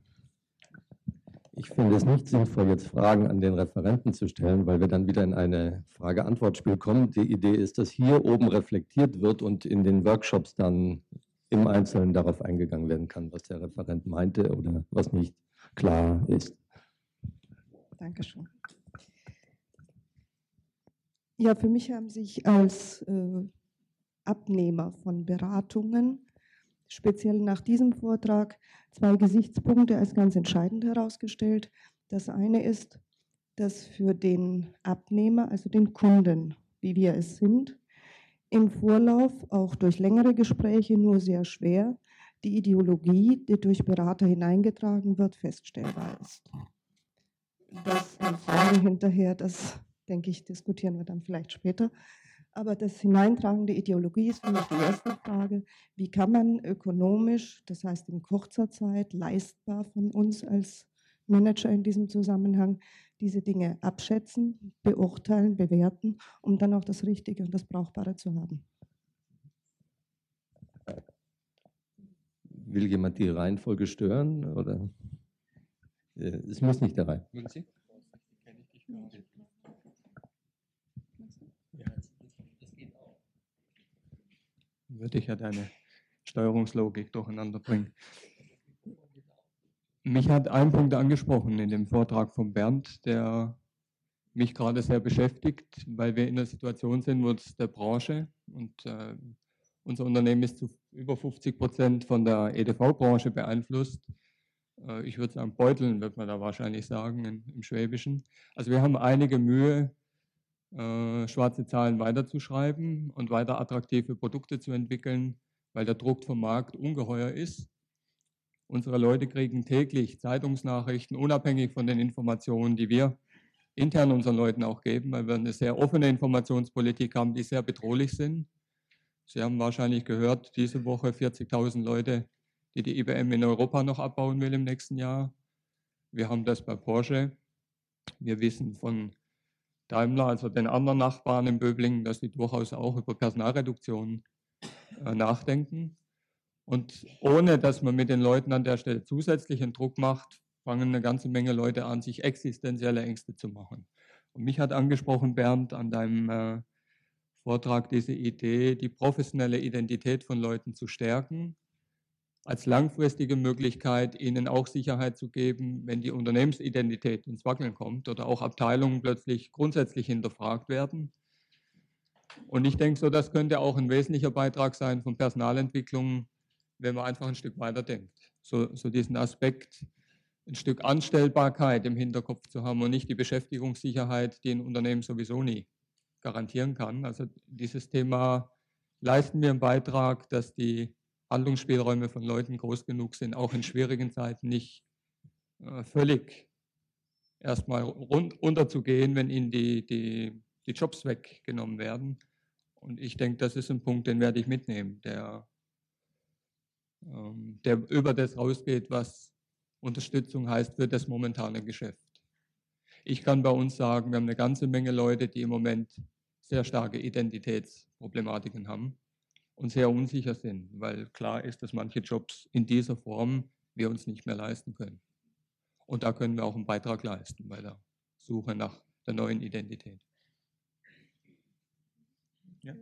Ich finde es nicht sinnvoll, jetzt Fragen an den Referenten zu stellen, weil wir dann wieder in eine Frage-Antwort-Spiel kommen. Die Idee ist, dass hier oben reflektiert wird und in den Workshops dann im Einzelnen darauf eingegangen werden kann, was der Referent meinte oder was nicht klar ist. Dankeschön. Ja, für mich haben sich als äh, Abnehmer von Beratungen, speziell nach diesem Vortrag, zwei Gesichtspunkte als ganz entscheidend herausgestellt. Das eine ist, dass für den Abnehmer, also den Kunden, wie wir es sind, im Vorlauf, auch durch längere Gespräche, nur sehr schwer die Ideologie, die durch Berater hineingetragen wird, feststellbar ist. Das Frage hinterher, das denke ich, diskutieren wir dann vielleicht später. Aber das Hineintragen der Ideologie ist für mich die erste Frage. Wie kann man ökonomisch, das heißt in kurzer Zeit, leistbar von uns als Manager in diesem Zusammenhang, diese Dinge abschätzen, beurteilen, bewerten, um dann auch das Richtige und das Brauchbare zu haben? Will jemand die Reihenfolge stören? Oder? Äh, es muss nicht der Reihe. Würden Sie? Würde ich ja deine Steuerungslogik durcheinander bringen. Mich hat ein Punkt angesprochen in dem Vortrag von Bernd, der mich gerade sehr beschäftigt, weil wir in einer Situation sind, wo es der Branche und äh, unser Unternehmen ist zu über 50 Prozent von der EDV-Branche beeinflusst. Äh, ich würde sagen, Beuteln wird man da wahrscheinlich sagen in, im Schwäbischen. Also wir haben einige Mühe, äh, schwarze Zahlen weiterzuschreiben und weiter attraktive Produkte zu entwickeln, weil der Druck vom Markt ungeheuer ist. Unsere Leute kriegen täglich Zeitungsnachrichten, unabhängig von den Informationen, die wir intern unseren Leuten auch geben, weil wir eine sehr offene Informationspolitik haben, die sehr bedrohlich sind. Sie haben wahrscheinlich gehört, diese Woche 40.000 Leute, die die IBM in Europa noch abbauen will im nächsten Jahr. Wir haben das bei Porsche. Wir wissen von Daimler, also den anderen Nachbarn in Böblingen, dass sie durchaus auch über Personalreduktion äh, nachdenken. Und ohne dass man mit den Leuten an der Stelle zusätzlichen Druck macht, fangen eine ganze Menge Leute an, sich existenzielle Ängste zu machen. Und mich hat angesprochen, Bernd, an deinem äh, Vortrag diese Idee, die professionelle Identität von Leuten zu stärken als langfristige Möglichkeit, ihnen auch Sicherheit zu geben, wenn die Unternehmensidentität ins Wackeln kommt oder auch Abteilungen plötzlich grundsätzlich hinterfragt werden. Und ich denke so, das könnte auch ein wesentlicher Beitrag sein von Personalentwicklung, wenn man einfach ein Stück weiter denkt. So, so diesen Aspekt, ein Stück Anstellbarkeit im Hinterkopf zu haben und nicht die Beschäftigungssicherheit, die ein Unternehmen sowieso nie garantieren kann. Also dieses Thema, leisten wir einen Beitrag, dass die Handlungsspielräume von Leuten groß genug sind, auch in schwierigen Zeiten nicht äh, völlig erstmal runterzugehen, wenn ihnen die, die, die Jobs weggenommen werden. Und ich denke, das ist ein Punkt, den werde ich mitnehmen, der, ähm, der über das rausgeht, was Unterstützung heißt für das momentane Geschäft. Ich kann bei uns sagen, wir haben eine ganze Menge Leute, die im Moment sehr starke Identitätsproblematiken haben und sehr unsicher sind, weil klar ist, dass manche Jobs in dieser Form wir uns nicht mehr leisten können. Und da können wir auch einen Beitrag leisten bei der Suche nach der neuen Identität. Ja,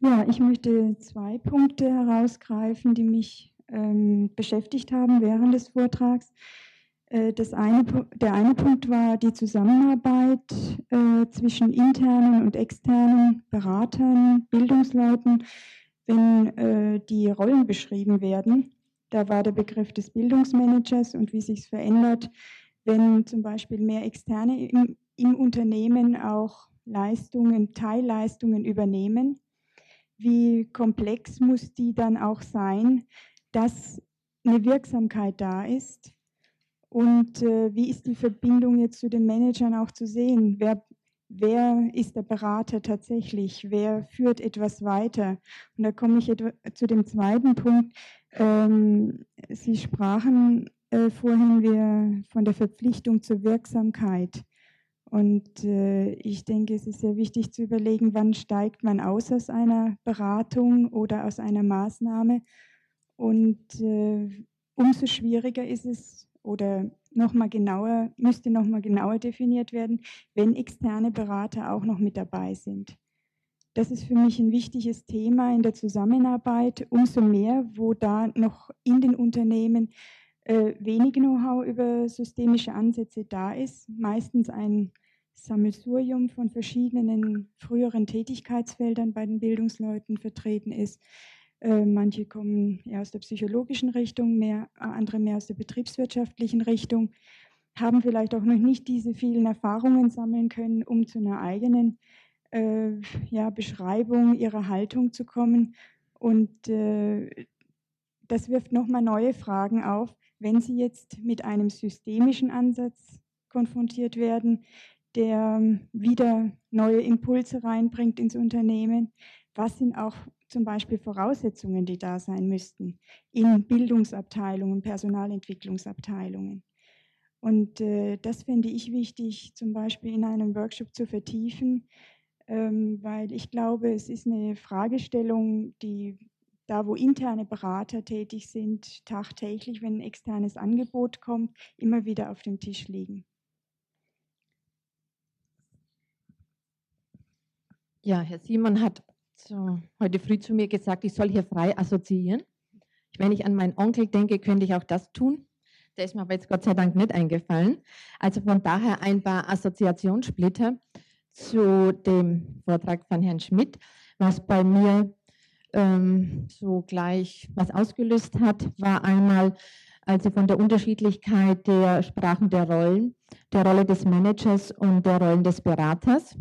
ja ich möchte zwei Punkte herausgreifen, die mich ähm, beschäftigt haben während des Vortrags. Äh, das eine, der eine Punkt war die Zusammenarbeit äh, zwischen internen und externen Beratern, Bildungsleuten wenn äh, die Rollen beschrieben werden. Da war der Begriff des Bildungsmanagers und wie sich es verändert, wenn zum Beispiel mehr Externe im, im Unternehmen auch Leistungen, Teilleistungen übernehmen. Wie komplex muss die dann auch sein, dass eine Wirksamkeit da ist? Und äh, wie ist die Verbindung jetzt zu den Managern auch zu sehen? Wer wer ist der Berater tatsächlich, wer führt etwas weiter. Und da komme ich zu dem zweiten Punkt. Ähm, Sie sprachen äh, vorhin wir von der Verpflichtung zur Wirksamkeit. Und äh, ich denke, es ist sehr wichtig zu überlegen, wann steigt man aus aus einer Beratung oder aus einer Maßnahme. Und äh, umso schwieriger ist es oder noch mal genauer, müsste nochmal genauer definiert werden, wenn externe Berater auch noch mit dabei sind. Das ist für mich ein wichtiges Thema in der Zusammenarbeit, umso mehr, wo da noch in den Unternehmen äh, wenig Know-how über systemische Ansätze da ist, meistens ein Sammelsurium von verschiedenen früheren Tätigkeitsfeldern bei den Bildungsleuten vertreten ist. Äh, manche kommen eher aus der psychologischen Richtung, mehr, äh, andere mehr aus der betriebswirtschaftlichen Richtung, haben vielleicht auch noch nicht diese vielen Erfahrungen sammeln können, um zu einer eigenen äh, ja, Beschreibung ihrer Haltung zu kommen. Und äh, das wirft nochmal neue Fragen auf, wenn Sie jetzt mit einem systemischen Ansatz konfrontiert werden, der wieder neue Impulse reinbringt ins Unternehmen. Was sind auch zum Beispiel Voraussetzungen, die da sein müssten in Bildungsabteilungen, Personalentwicklungsabteilungen. Und äh, das finde ich wichtig, zum Beispiel in einem Workshop zu vertiefen, ähm, weil ich glaube, es ist eine Fragestellung, die da, wo interne Berater tätig sind, tagtäglich, wenn ein externes Angebot kommt, immer wieder auf dem Tisch liegen. Ja, Herr Simon hat so, heute früh zu mir gesagt, ich soll hier frei assoziieren. Wenn ich an meinen Onkel denke, könnte ich auch das tun. Der ist mir aber jetzt Gott sei Dank nicht eingefallen. Also von daher ein paar Assoziationssplitter zu dem Vortrag von Herrn Schmidt, was bei mir ähm, so gleich was ausgelöst hat, war einmal, also von der Unterschiedlichkeit der Sprachen der Rollen, der Rolle des Managers und der Rollen des Beraters.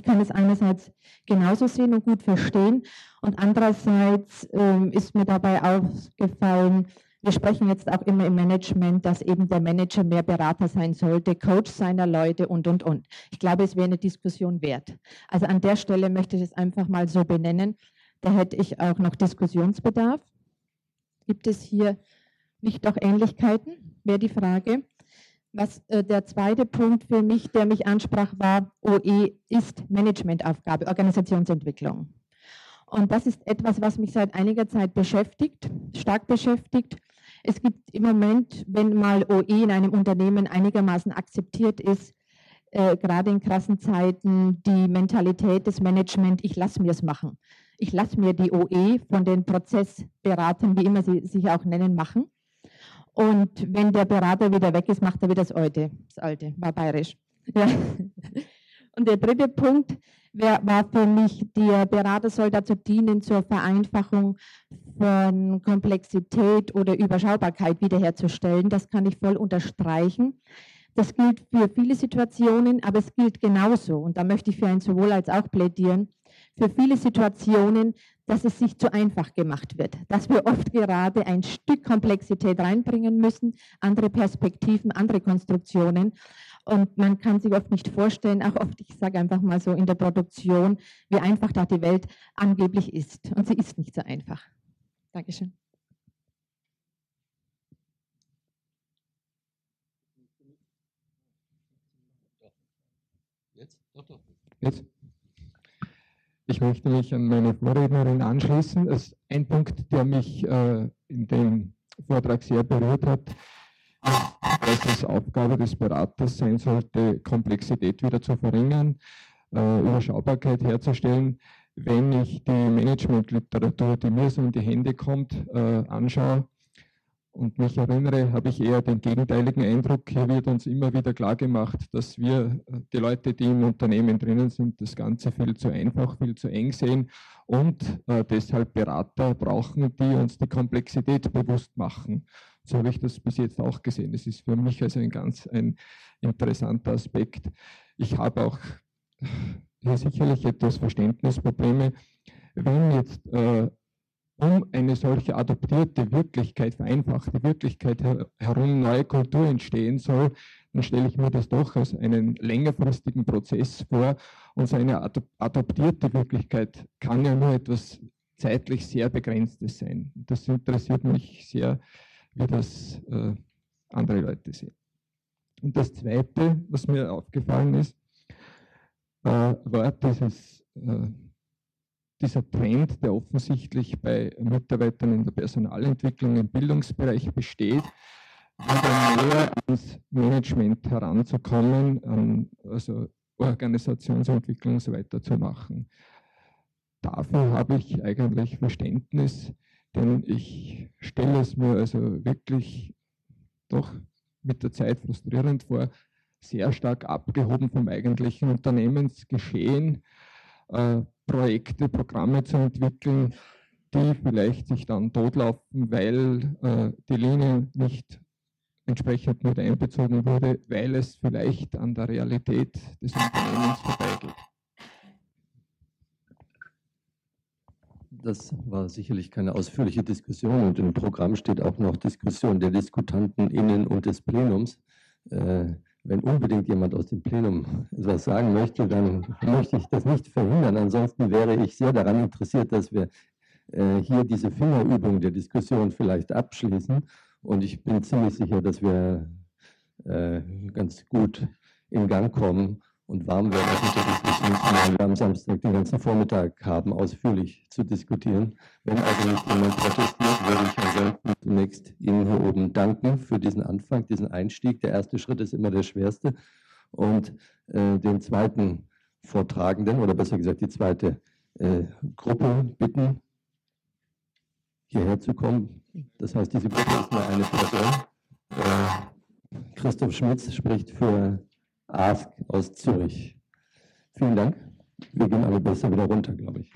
Ich kann es einerseits genauso sehen und gut verstehen und andererseits ähm, ist mir dabei aufgefallen, wir sprechen jetzt auch immer im Management, dass eben der Manager mehr Berater sein sollte, Coach seiner Leute und, und, und. Ich glaube, es wäre eine Diskussion wert. Also an der Stelle möchte ich es einfach mal so benennen. Da hätte ich auch noch Diskussionsbedarf. Gibt es hier nicht auch Ähnlichkeiten? Wäre die Frage. Was äh, der zweite Punkt für mich, der mich ansprach, war, OE ist Managementaufgabe, Organisationsentwicklung. Und das ist etwas, was mich seit einiger Zeit beschäftigt, stark beschäftigt. Es gibt im Moment, wenn mal OE in einem Unternehmen einigermaßen akzeptiert ist, äh, gerade in krassen Zeiten die Mentalität des Management, ich lasse mir es machen. Ich lasse mir die OE von den Prozessberatern, wie immer sie sich auch nennen, machen. Und wenn der Berater wieder weg ist, macht er wieder das Alte. Das Alte, war bayerisch. Ja. Und der dritte Punkt, war für mich, der Berater soll dazu dienen, zur Vereinfachung von Komplexität oder Überschaubarkeit wiederherzustellen. Das kann ich voll unterstreichen. Das gilt für viele Situationen, aber es gilt genauso, und da möchte ich für ein sowohl als auch plädieren, für viele Situationen, dass es sich zu einfach gemacht wird, dass wir oft gerade ein Stück Komplexität reinbringen müssen, andere Perspektiven, andere Konstruktionen. Und man kann sich oft nicht vorstellen, auch oft, ich sage einfach mal so in der Produktion, wie einfach da die Welt angeblich ist. Und sie ist nicht so einfach. Dankeschön. Jetzt? Doch, doch. Jetzt? Ich möchte mich an meine Vorrednerin anschließen. Es ein Punkt, der mich äh, in dem Vortrag sehr berührt hat, dass es Aufgabe des Beraters sein sollte, Komplexität wieder zu verringern, äh, Überschaubarkeit herzustellen. Wenn ich die Managementliteratur, die mir so in die Hände kommt, äh, anschaue, und mich erinnere, habe ich eher den gegenteiligen Eindruck. Hier wird uns immer wieder klar gemacht, dass wir, äh, die Leute, die im Unternehmen drinnen sind, das Ganze viel zu einfach, viel zu eng sehen und äh, deshalb Berater brauchen, die uns die Komplexität bewusst machen. So habe ich das bis jetzt auch gesehen. Es ist für mich also ein ganz ein interessanter Aspekt. Ich habe auch hier sicherlich etwas Verständnisprobleme. Wenn jetzt äh, um eine solche adoptierte Wirklichkeit, vereinfachte Wirklichkeit herum neue Kultur entstehen soll, dann stelle ich mir das doch als einen längerfristigen Prozess vor. Und so eine adoptierte Wirklichkeit kann ja nur etwas zeitlich sehr Begrenztes sein. Das interessiert mich sehr, wie das äh, andere Leute sehen. Und das Zweite, was mir aufgefallen ist, äh, war dieses äh, dieser Trend, der offensichtlich bei Mitarbeitern in der Personalentwicklung im Bildungsbereich besteht, wieder mehr ans Management heranzukommen, an also Organisationsentwicklung so weiter zu machen. Dafür habe ich eigentlich Verständnis, denn ich stelle es mir also wirklich doch mit der Zeit frustrierend vor, sehr stark abgehoben vom eigentlichen Unternehmensgeschehen äh, Projekte, Programme zu entwickeln, die vielleicht sich dann totlaufen, weil äh, die Linie nicht entsprechend mit einbezogen wurde, weil es vielleicht an der Realität des Unternehmens vorbeigeht. Das war sicherlich keine ausführliche Diskussion und im Programm steht auch noch Diskussion der Diskutanten innen und des Plenums. Äh, wenn unbedingt jemand aus dem Plenum etwas sagen möchte, dann möchte ich das nicht verhindern. Ansonsten wäre ich sehr daran interessiert, dass wir äh, hier diese Fingerübung der Diskussion vielleicht abschließen. Und ich bin ziemlich sicher, dass wir äh, ganz gut in Gang kommen und warm werden auf unserer Diskussion, wir am Samstag den ganzen Vormittag haben, ausführlich zu diskutieren. Wenn also nicht jemand protestiert, würde ich ansonsten zunächst Ihnen hier oben danken für diesen Anfang, diesen Einstieg. Der erste Schritt ist immer der schwerste. Und äh, den zweiten Vortragenden, oder besser gesagt die zweite äh, Gruppe bitten, hierher zu kommen. Das heißt, diese Gruppe ist nur eine Person. Äh, Christoph Schmitz spricht für Ask aus Zürich. Vielen Dank. Wir gehen alle besser wieder runter, glaube ich.